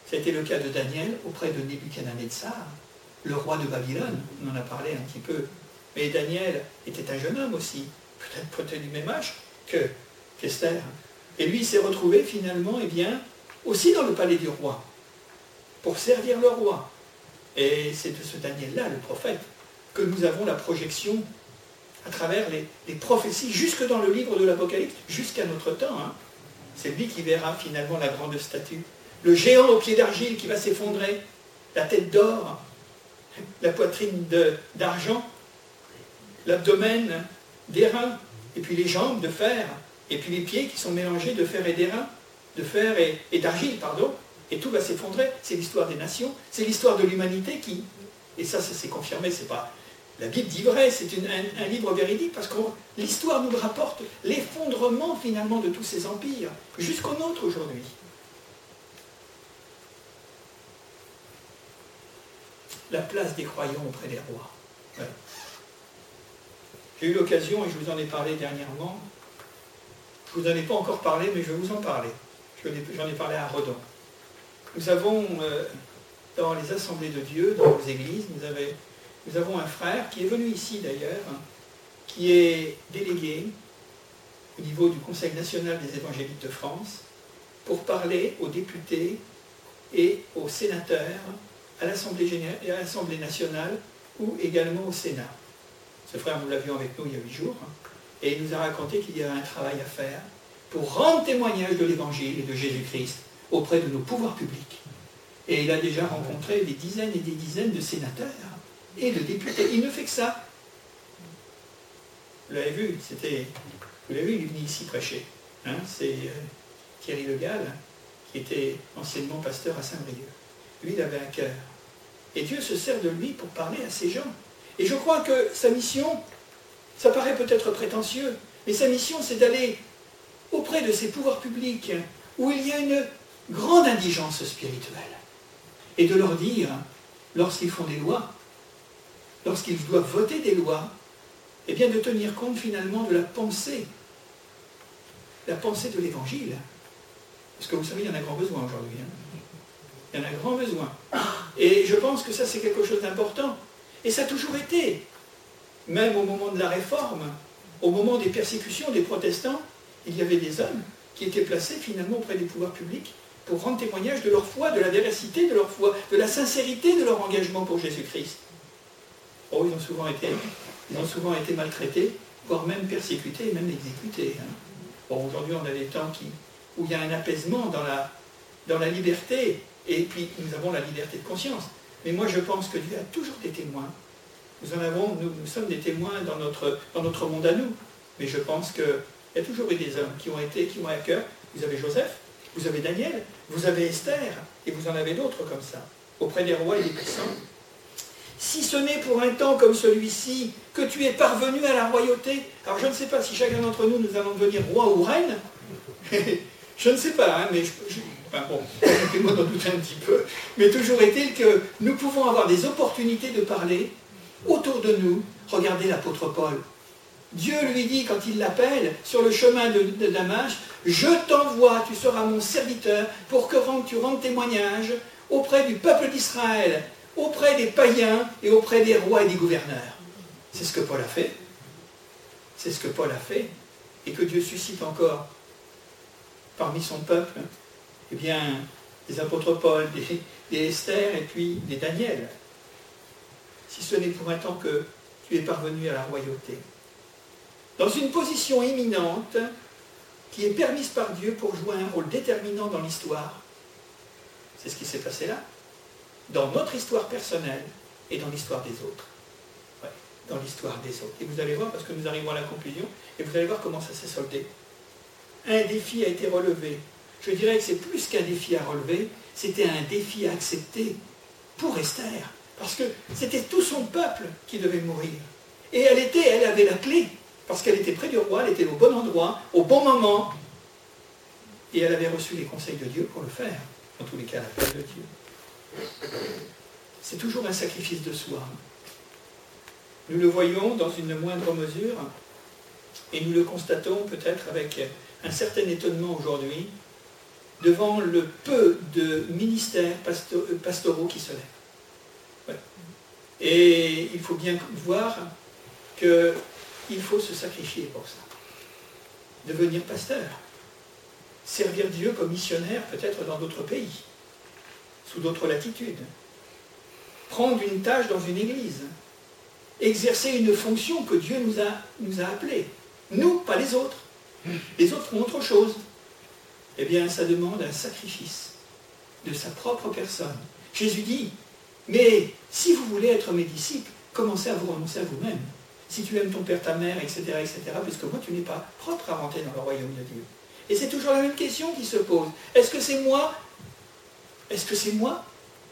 C'était le cas de Daniel auprès de Nebuchadnezzar, le roi de Babylone. On en a parlé un petit peu. Mais Daniel était un jeune homme aussi, peut-être peut du même âge que qu'Esther. Et lui, il s'est retrouvé finalement, eh bien, aussi dans le palais du roi, pour servir le roi. Et c'est de ce Daniel-là, le prophète, que nous avons la projection à travers les, prophéties, jusque dans le livre de l'Apocalypse, jusqu'à notre temps. Hein C'est lui qui verra finalement la grande statue. Le géant au pied d'argile qui va s'effondrer, la tête d'or, la poitrine d'argent, l'abdomen d'airain, et puis les jambes de fer, et puis les pieds qui sont mélangés de fer et d'airain, de fer et, d'argile, pardon, et tout va s'effondrer. C'est l'histoire des nations, c'est l'histoire de l'humanité qui, et ça, ça s'est confirmé, c'est pas la Bible dit vrai, c'est un, livre véridique parce que l'histoire nous rapporte l'effondrement finalement de tous ces empires, jusqu'au nôtre aujourd'hui. La place des croyants auprès des rois. J'ai eu l'occasion, et je vous en ai parlé dernièrement, je ne vous en ai pas encore parlé, mais je vais vous en parler. J'en ai parlé à Redon. Nous avons, euh, dans les assemblées de Dieu, dans nos églises, nous, nous avons un frère qui est venu ici d'ailleurs, qui est délégué au niveau du Conseil national des évangéliques de France pour parler aux députés et aux sénateurs à l'Assemblée nationale ou également au Sénat. Ce frère, nous l'avions avec nous il y a huit jours, et il nous a raconté qu'il y avait un travail à faire pour rendre témoignage de l'Évangile et de Jésus-Christ auprès de nos pouvoirs publics. Et il a déjà rencontré des dizaines et des dizaines de sénateurs et de députés. Il ne fait que ça. Vous l'avez vu, c'était. Vous l'avez vu, il est venu ici prêcher. Hein, c'est euh, Thierry Le Gall, qui était anciennement pasteur à Saint-Brieuc. Lui, il avait un cœur. Et Dieu se sert de lui pour parler à ces gens. Et je crois que sa mission, ça paraît peut-être prétentieux, mais sa mission, c'est d'aller auprès de ces pouvoirs publics où il y a une grande indigence spirituelle et de leur dire, lorsqu'ils font des lois, lorsqu'ils doivent voter des lois, eh bien de tenir compte finalement de la pensée, la pensée de l'Évangile. Parce que vous savez, il y en a grand besoin aujourd'hui. Hein. Il y en a grand besoin. Et je pense que ça, c'est quelque chose d'important. Et ça a toujours été, même au moment de la réforme, au moment des persécutions des protestants, il y avait des hommes qui étaient placés finalement auprès des pouvoirs publics pour rendre témoignage de leur foi, de la véracité de leur foi, de la sincérité de leur engagement pour Jésus-Christ. Oh, ils ont souvent été, ont souvent été maltraités, voire même persécutés, même exécutés. Hein. Bon, aujourd'hui, on a des temps qui, où il y a un apaisement dans la, dans la liberté, et puis nous avons la liberté de conscience. Mais moi, je pense que Dieu a toujours des témoins. Nous en avons, nous, nous sommes des témoins dans notre, dans notre monde à nous. Mais je pense qu'il y a toujours eu des hommes qui ont été, qui ont à cœur. Vous avez Joseph, vous avez Daniel, vous avez Esther, et vous en avez d'autres comme ça, auprès des rois et des puissants. Si ce n'est pour un temps comme celui-ci que tu es parvenu à la royauté, alors je ne sais pas si chacun d'entre nous, nous allons devenir roi ou reine, je ne sais pas, hein, mais je, enfin bon, moi d'en douter un petit peu, mais toujours est-il que nous pouvons avoir des opportunités de parler autour de nous. Regardez l'apôtre Paul, Dieu lui dit, quand il l'appelle sur le chemin de, Damas, je t'envoie, tu seras mon serviteur pour que tu rendes témoignage auprès du peuple d'Israël, auprès des païens et auprès des rois et des gouverneurs. C'est ce que Paul a fait. C'est ce que Paul a fait. Et que Dieu suscite encore parmi son peuple, eh bien, des apôtres Paul, des, des Esther et puis des Daniel. Si ce n'est pour un temps que tu es parvenu à la royauté dans une position éminente qui est permise par Dieu pour jouer un rôle déterminant dans l'histoire. C'est ce qui s'est passé là, dans notre histoire personnelle et dans l'histoire des autres. dans l'histoire des autres. Et vous allez voir, parce que nous arrivons à la conclusion, et vous allez voir comment ça s'est soldé. Un défi a été relevé. Je dirais que c'est plus qu'un défi à relever, c'était un défi à accepter pour Esther. Parce que c'était tout son peuple qui devait mourir. Et elle était, elle avait la clé parce qu'elle était près du roi, elle était au bon endroit, au bon moment, et elle avait reçu les conseils de Dieu pour le faire, en tous les cas l'appel de Dieu. C'est toujours un sacrifice de soi. Nous le voyons dans une moindre mesure, et nous le constatons peut-être avec un certain étonnement aujourd'hui, devant le peu de ministères pastoraux qui se lèvent. Et il faut bien voir que il faut se sacrifier pour ça. Devenir pasteur. Servir Dieu comme missionnaire peut-être dans d'autres pays, sous d'autres latitudes. Prendre une tâche dans une église. Exercer une fonction que Dieu nous a, nous a appelés. Nous, pas les autres. Les autres font autre chose. eh bien, ça demande un sacrifice de sa propre personne. Jésus dit, mais si vous voulez être mes disciples, commencez à vous renoncer à vous-même. Si tu aimes ton père, ta mère, etc., etc., puisque moi, tu n'es pas propre à rentrer dans le royaume de Dieu. Et c'est toujours la même question qui se pose. Est-ce que c'est moi? Est-ce que c'est moi?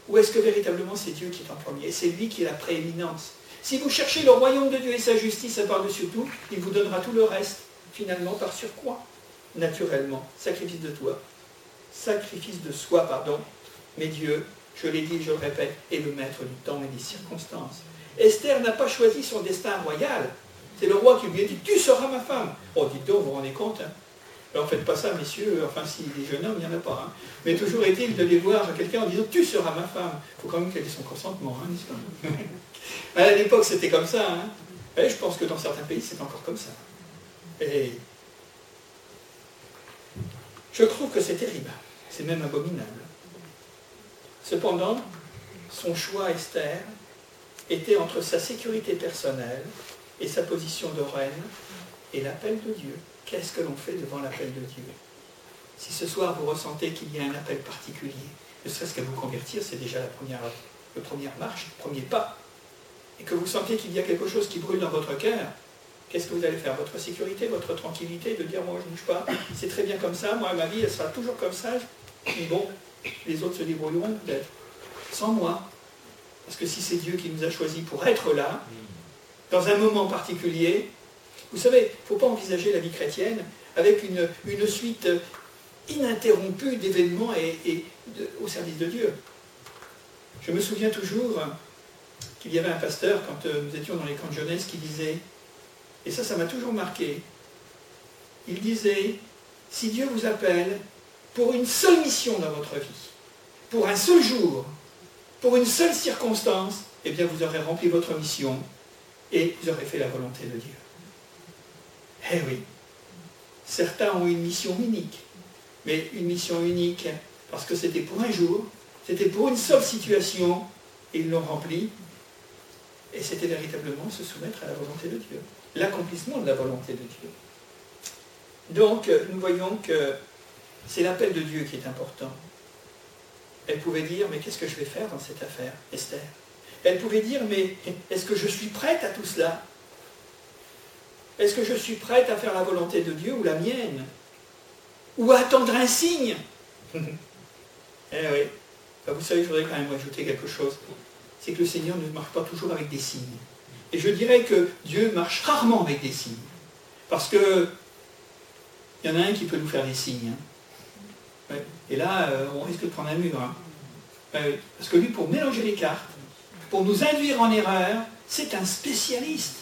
Ou est-ce que véritablement c'est Dieu qui est en premier? C'est lui qui est la prééminence. Si vous cherchez le royaume de Dieu et sa justice par-dessus tout, il vous donnera tout le reste, finalement, par sur quoi Naturellement, sacrifice de toi. Sacrifice de soi, pardon. Mais Dieu, je l'ai dit, je le répète, est le maître du temps et des circonstances. Esther n'a pas choisi son destin royal. C'est le roi qui lui a dit, tu seras ma femme. Oh, dites donc, vous vous rendez compte hein alors faites pas ça, messieurs, enfin si les jeunes hommes, il n'y en a pas. Hein. Mais toujours est-il de les voir quelqu'un en disant Tu seras ma femme. Il faut quand même qu'elle ait son consentement, hein, n'est-ce pas? À l'époque, c'était comme ça. Et je pense que dans certains pays, c'est encore comme ça. Et je trouve que c'est terrible. C'est même abominable. Cependant, son choix, Esther, était entre sa sécurité personnelle et sa position de reine et l'appel de Dieu. Qu'est-ce que l'on fait devant l'appel de Dieu? Si ce soir vous ressentez qu'il y a un appel particulier, ne serait-ce qu'à vous convertir, c'est déjà la première, première marche, le premier pas, et que vous sentez qu'il y a quelque chose qui brûle dans votre cœur, qu'est-ce que vous allez faire? Votre sécurité, votre tranquillité, de dire moi je ne bouge pas, c'est très bien comme ça, moi ma vie elle sera toujours comme ça, mais bon, les autres se débrouilleront peut-être, sans moi. Parce que si c'est Dieu qui nous a choisis pour être là, dans un moment particulier, vous savez, il ne faut pas envisager la vie chrétienne avec une, une suite ininterrompue d'événements au service de Dieu. Je me souviens toujours qu'il y avait un pasteur, quand euh, nous étions dans les camps de jeunesse, qui disait, et ça, ça m'a toujours marqué, il disait, si Dieu vous appelle pour une seule mission dans votre vie, pour un seul jour, pour une seule circonstance, eh bien vous aurez rempli votre mission et vous aurez fait la volonté de Dieu. Eh oui, certains ont une mission unique, mais une mission unique parce que c'était pour un jour, c'était pour une seule situation, et ils l'ont rempli, et c'était véritablement se soumettre à la volonté de Dieu, l'accomplissement de la volonté de Dieu. Donc, nous voyons que c'est l'appel de Dieu qui est important. Elle pouvait dire, mais qu'est-ce que je vais faire dans cette affaire, Esther? Elle pouvait dire, mais est-ce que je suis prête à tout cela? Est-ce que je suis prête à faire la volonté de Dieu ou la mienne? Ou à attendre un signe? Eh oui. vous savez, je voudrais quand même ajouter quelque chose. C'est que le Seigneur ne marche pas toujours avec des signes. Et je dirais que Dieu marche rarement avec des signes. Parce que il y en a un qui peut nous faire des signes. Hein. Et là, euh, on risque de prendre un mur. Hein. Parce que lui, pour mélanger les cartes, pour nous induire en erreur, c'est un spécialiste.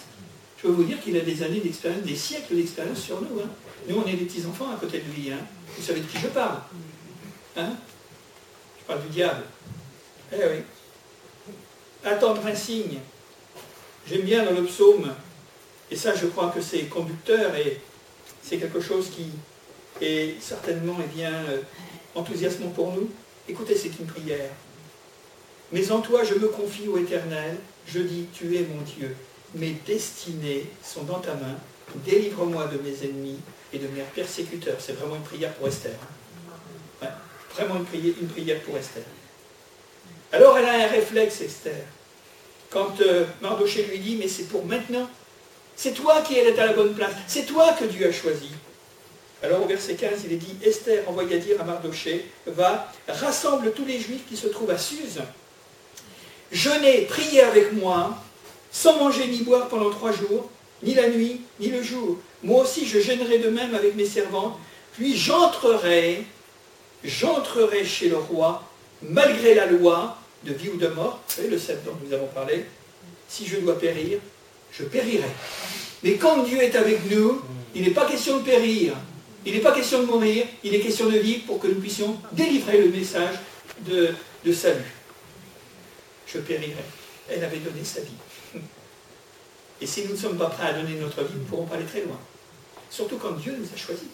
Je peux vous dire qu'il a des années d'expérience, des siècles d'expérience sur nous. Hein. Nous, on est des petits-enfants à côté de lui. Hein. Vous savez de qui je parle hein Je parle du diable. Eh oui. Attendre un signe. J'aime bien dans le psaume, et ça je crois que c'est conducteur et c'est quelque chose qui est certainement eh bien, euh, enthousiasmant pour nous. Écoutez, c'est une prière. Mais en toi je me confie au Éternel, je dis, tu es mon Dieu mes destinées sont dans ta main, délivre-moi de mes ennemis et de mes persécuteurs. C'est vraiment une prière pour Esther. Hein. vraiment une prière, pour Esther. Alors elle a un réflexe, Esther. Quand euh, lui dit, mais c'est pour maintenant. C'est toi qui es à la bonne place. C'est toi que Dieu a choisi. Alors au verset 15, il est dit, Esther envoya dire à Mardoché, va, rassemble tous les juifs qui se trouvent à Suse. Jeûnez, priez avec moi, sans manger ni boire pendant trois jours, ni la nuit, ni le jour. Moi aussi je gênerai de même avec mes servantes, puis j'entrerai, j'entrerai chez le roi, malgré la loi de vie ou de mort, vous savez le sept dont nous avons parlé, si je dois périr, je périrai. Mais quand Dieu est avec nous, il n'est pas question de périr, il n'est pas question de mourir, il est question de vivre pour que nous puissions délivrer le message de, salut. Je périrai. Elle avait donné sa vie. Et si nous ne sommes pas prêts à donner notre vie, nous ne pourrons pas aller très loin. Surtout quand Dieu nous a choisis.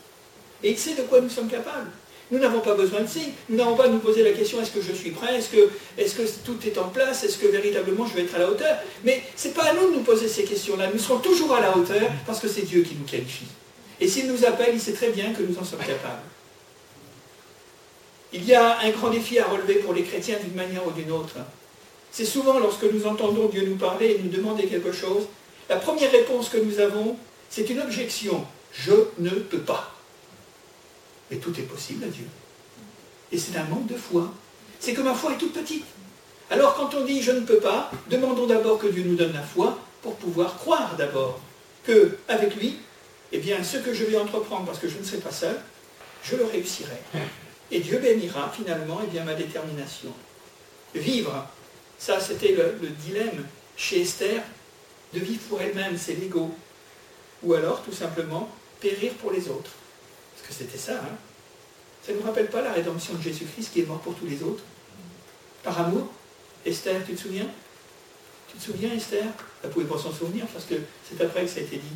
Et il sait de quoi nous sommes capables. Nous n'avons pas besoin de signes. Nous n'avons pas à nous poser la question est-ce que je suis prêt? Est-ce que, est que, tout est en place? Est-ce que véritablement je vais être à la hauteur? Mais ce n'est pas à nous de nous poser ces questions-là. Nous serons toujours à la hauteur parce que c'est Dieu qui nous qualifie. Et s'il nous appelle, il sait très bien que nous en sommes capables. Il y a un grand défi à relever pour les chrétiens d'une manière ou d'une autre. C'est souvent lorsque nous entendons Dieu nous parler et nous demander quelque chose, la première réponse que nous avons, c'est une objection. Je ne peux pas. Mais tout est possible à Dieu. Et c'est un manque de foi. C'est que ma foi est toute petite. Alors quand on dit je ne peux pas, demandons d'abord que Dieu nous donne la foi pour pouvoir croire d'abord que avec lui, eh bien ce que je vais entreprendre parce que je ne serai pas seul, je le réussirai. Et Dieu bénira finalement eh bien, ma détermination. Vivre, ça c'était le, le dilemme chez Esther, de vivre pour elle-même, c'est l'ego. Ou alors tout simplement périr pour les autres. Parce que c'était ça. Hein. ça ne nous rappelle pas la rédemption de Jésus-Christ qui est mort pour tous les autres Par amour Esther, tu te souviens? Tu te souviens, Esther? Elle ne pouvait pas s'en souvenir parce que c'est après que ça a été dit.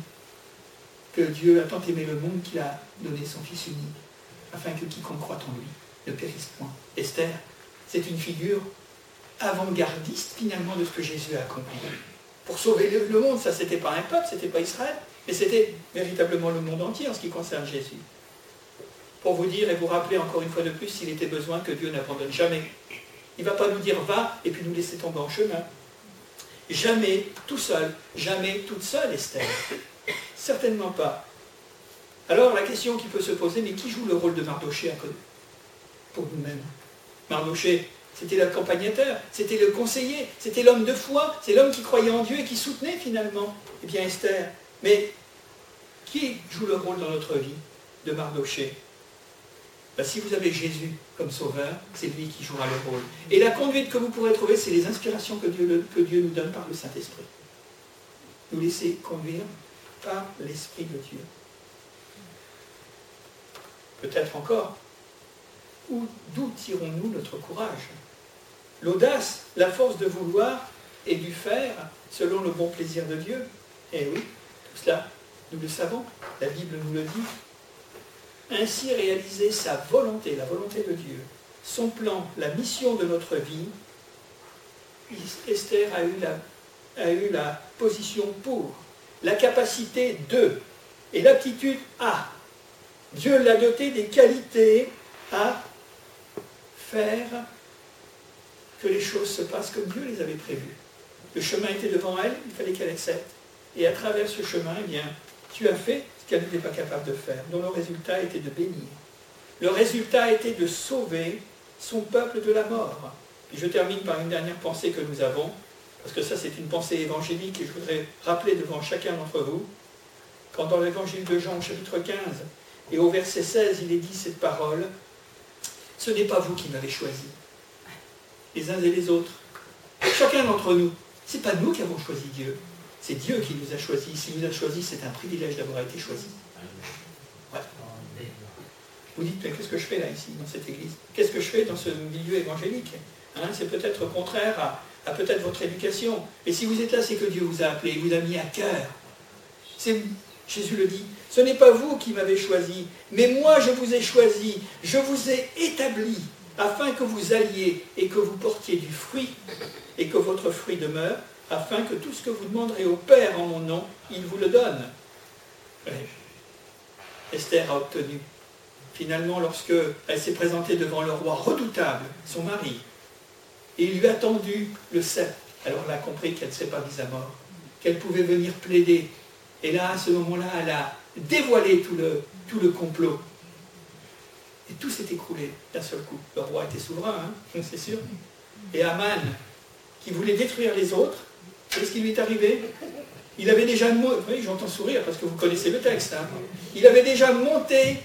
Que Dieu a tant aimé le monde qu'il a donné son Fils unique, afin que quiconque croit en lui ne périsse point. Esther, c'est une figure avant-gardiste finalement de ce que Jésus a accompli. Pour sauver le monde, ça c'était pas un peuple, c'était pas Israël, mais c'était véritablement le monde entier en ce qui concerne Jésus. Pour vous dire et vous rappeler encore une fois de plus s'il était besoin que Dieu n'abandonne jamais il ne va pas nous dire va et puis nous laisser tomber en chemin. Jamais tout seul, jamais toute seule, Esther. Certainement pas. Alors la question qui peut se poser, mais qui joue le rôle de Mardoché côté? Pour nous-mêmes. Mardoché, c'était l'accompagnateur, c'était le conseiller, c'était l'homme de foi, c'est l'homme qui croyait en Dieu et qui soutenait finalement. Eh bien Esther, mais qui joue le rôle dans notre vie de Mardoché bah, si vous avez Jésus comme sauveur, c'est lui qui jouera le rôle. Et la conduite que vous pourrez trouver, c'est les inspirations que Dieu, que Dieu nous donne par le Saint-Esprit. Nous laisser conduire par l'Esprit de Dieu. Peut-être encore, d'où tirons-nous notre courage? L'audace, la force de vouloir et du faire selon le bon plaisir de Dieu. Eh oui, tout cela, nous le savons, la Bible nous le dit, ainsi réaliser sa volonté, la volonté de Dieu, son plan, la mission de notre vie, Esther a eu la, a eu la position pour, la capacité de, et l'aptitude à. Dieu l'a doté des qualités à faire que les choses se passent comme Dieu les avait prévues. Le chemin était devant elle, il fallait qu'elle accepte. Et à travers ce chemin, eh bien, tu as fait qu'elle n'était pas capable de faire, dont le résultat était de bénir. Le résultat était de sauver son peuple de la mort. Et je termine par une dernière pensée que nous avons, parce que ça c'est une pensée évangélique et je voudrais rappeler devant chacun d'entre vous, quand dans l'évangile de Jean chapitre 15 et au verset 16 il est dit cette parole, ce n'est pas vous qui m'avez choisi, les uns et les autres, chacun d'entre nous, ce n'est pas nous qui avons choisi Dieu, c'est Dieu qui nous a choisis. S'il nous a choisis, c'est un privilège d'avoir été choisi. Vous dites, qu'est-ce que je fais là, ici, dans cette église? Qu'est-ce que je fais dans ce milieu évangélique? Hein, C'est peut-être contraire à, peut-être votre éducation. Et si vous êtes là, c'est que Dieu vous a appelé, il vous a mis à cœur. Jésus le dit, ce n'est pas vous qui m'avez choisi, mais moi je vous ai choisi, je vous ai établi, afin que vous alliez et que vous portiez du fruit, et que votre fruit demeure, afin que tout ce que vous demanderez au Père en mon nom, il vous le donne. Esther a obtenu. Finalement, lorsque elle s'est présentée devant le roi redoutable, son mari, et il lui a tendu le sceptre, alors elle a compris qu'elle ne serait pas mise à mort, qu'elle pouvait venir plaider. Et là, à ce moment-là, elle a dévoilé tout le, tout le complot. Et tout s'est écroulé d'un seul coup. Le roi était souverain, hein, c'est sûr. Et Aman, qui voulait détruire les autres, Qu'est-ce qui lui est arrivé? Il avait déjà oui, j'entends sourire parce que vous connaissez le texte. Hein. Il avait déjà monté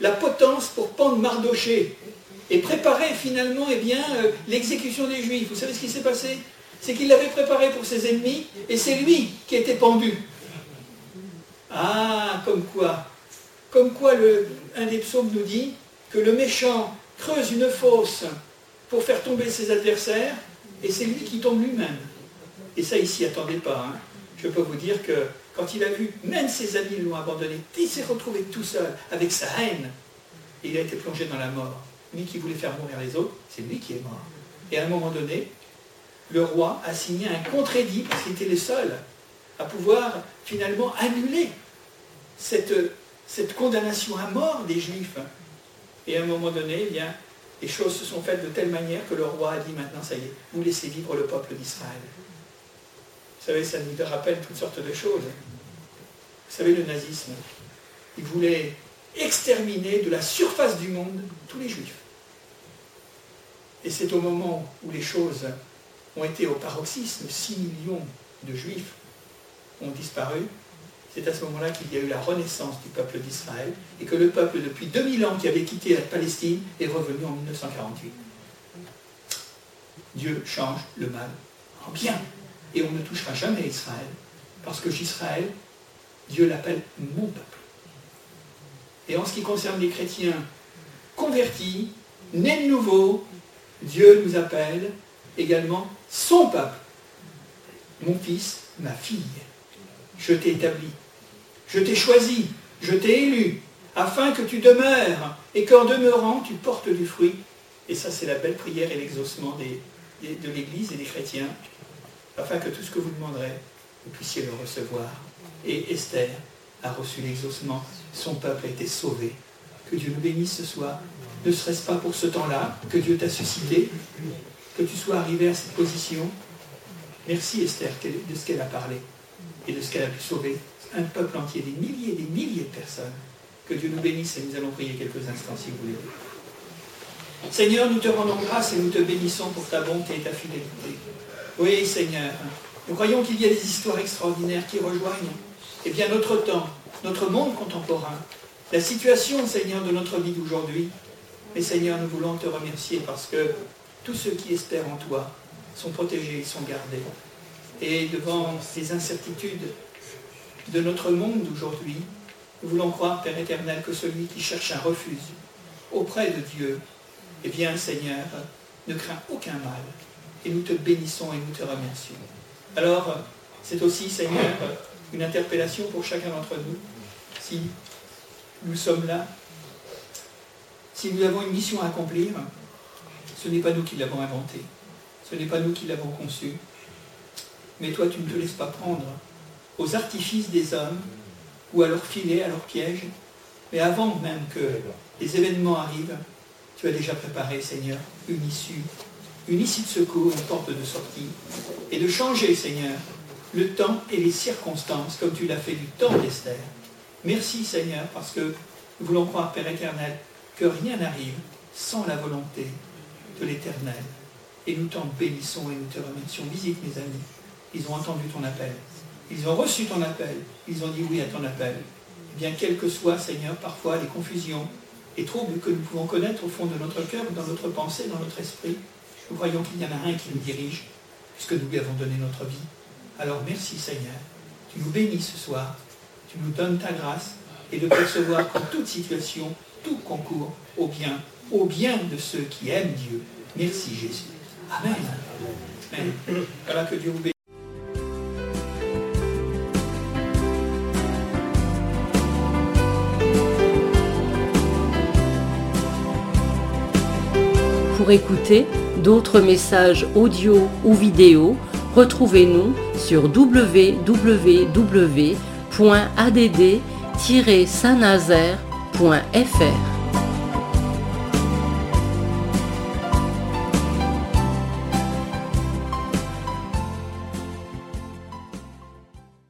la potence pour pendre Mardoché et préparé finalement eh bien, euh, l'exécution des Juifs. Vous savez ce qui s'est passé? C'est qu'il l'avait préparé pour ses ennemis et c'est lui qui était pendu. Ah, comme quoi Comme quoi un des psaumes nous dit que le méchant creuse une fosse pour faire tomber ses adversaires et c'est lui qui tombe lui-même. Et ça, il s'y attendait pas. Hein. Je peux vous dire que quand il a vu, même ses amis l'ont abandonné, il s'est retrouvé tout seul, avec sa haine. Et il a été plongé dans la mort. Qui voulait faire mourir les autres, c'est lui qui est mort. Et à un moment donné, le roi a signé un contre-édit, parce qu'il était le seul à pouvoir finalement annuler cette, cette condamnation à mort des Juifs. Et à un moment donné, eh bien, les choses se sont faites de telle manière que le roi a dit maintenant, ça y est, vous laissez vivre le peuple d'Israël. Vous savez, ça nous rappelle toutes sortes de choses. Vous savez, le nazisme, il voulait exterminer de la surface du monde tous les juifs. Et c'est au moment où les choses ont été au paroxysme, 6 millions de juifs ont disparu, c'est à ce moment-là qu'il y a eu la renaissance du peuple d'Israël et que le peuple, depuis 2000 ans qui avait quitté la Palestine, est revenu en 1948. Dieu change le mal en bien. Et on ne touchera jamais Israël, parce que j'Israël, Dieu l'appelle mon peuple. Et en ce qui concerne les chrétiens convertis, nés de nouveau, Dieu nous appelle également son peuple. Mon fils, ma fille, je t'ai établi, je t'ai choisi, je t'ai élu, afin que tu demeures, et qu'en demeurant, tu portes du fruit. Et ça, c'est la belle prière et l'exaucement de l'Église et des chrétiens, afin que tout ce que vous demanderez, vous puissiez le recevoir. Et Esther a reçu l'exaucement, son peuple a été sauvé. Que Dieu nous bénisse ce soir. Ne serait-ce pas pour ce temps-là que Dieu t'a suscité, que tu sois arrivé à cette position? Merci Esther de ce qu'elle a parlé et de ce qu'elle a pu sauver un peuple entier, des milliers et des milliers de personnes. Que Dieu nous bénisse et nous allons prier quelques instants si vous voulez. Seigneur, nous te rendons grâce et nous te bénissons pour ta bonté et ta fidélité. Oui, Seigneur, nous croyons qu'il y a des histoires extraordinaires qui rejoignent eh bien, notre temps, notre monde contemporain, la situation, Seigneur, de notre vie d'aujourd'hui. Mais Seigneur, nous voulons te remercier parce que tous ceux qui espèrent en toi sont protégés, sont gardés. Et devant ces incertitudes de notre monde d'aujourd'hui, nous voulons croire, Père éternel, que celui qui cherche un refuge auprès de Dieu, eh bien, Seigneur, ne craint aucun mal. Et nous te bénissons et nous te remercions. Alors, c'est aussi, Seigneur, une interpellation pour chacun d'entre nous. Si nous sommes là, si nous avons une mission à accomplir, ce n'est pas nous qui l'avons inventé, ce n'est pas nous qui l'avons conçu, mais toi tu ne te laisses pas prendre aux artifices des hommes ou à leur filet, à leur piège, mais avant même que les événements arrivent, tu as déjà préparé, Seigneur, une issue, une issue de secours, une porte de sortie, et de changer, Seigneur, le temps et les circonstances, comme tu l'as fait du temps d'Esther. Merci, Seigneur, parce que nous voulons croire, Père éternel, que rien n'arrive sans la volonté de l'éternel. Et nous t'en bénissons et nous te remercions. Visite mes amis. Ils ont entendu ton appel. Ils ont reçu ton appel. Ils ont dit oui à ton appel. Eh bien, quelles que soient, Seigneur, parfois les confusions et troubles que nous pouvons connaître au fond de notre cœur, dans notre pensée, dans notre esprit, nous croyons qu'il y en a un qui nous dirige, puisque nous lui avons donné notre vie. Alors merci Seigneur. Tu nous bénis ce soir. Tu nous donnes ta grâce et de percevoir qu'en toute situation, tout concourt au bien, au bien de ceux qui aiment Dieu. Merci Jésus. Amen. Amen. Que Dieu vous bénisse. Pour écouter d'autres messages audio ou vidéo, retrouvez-nous sur www.add-saint-nazaire.fr.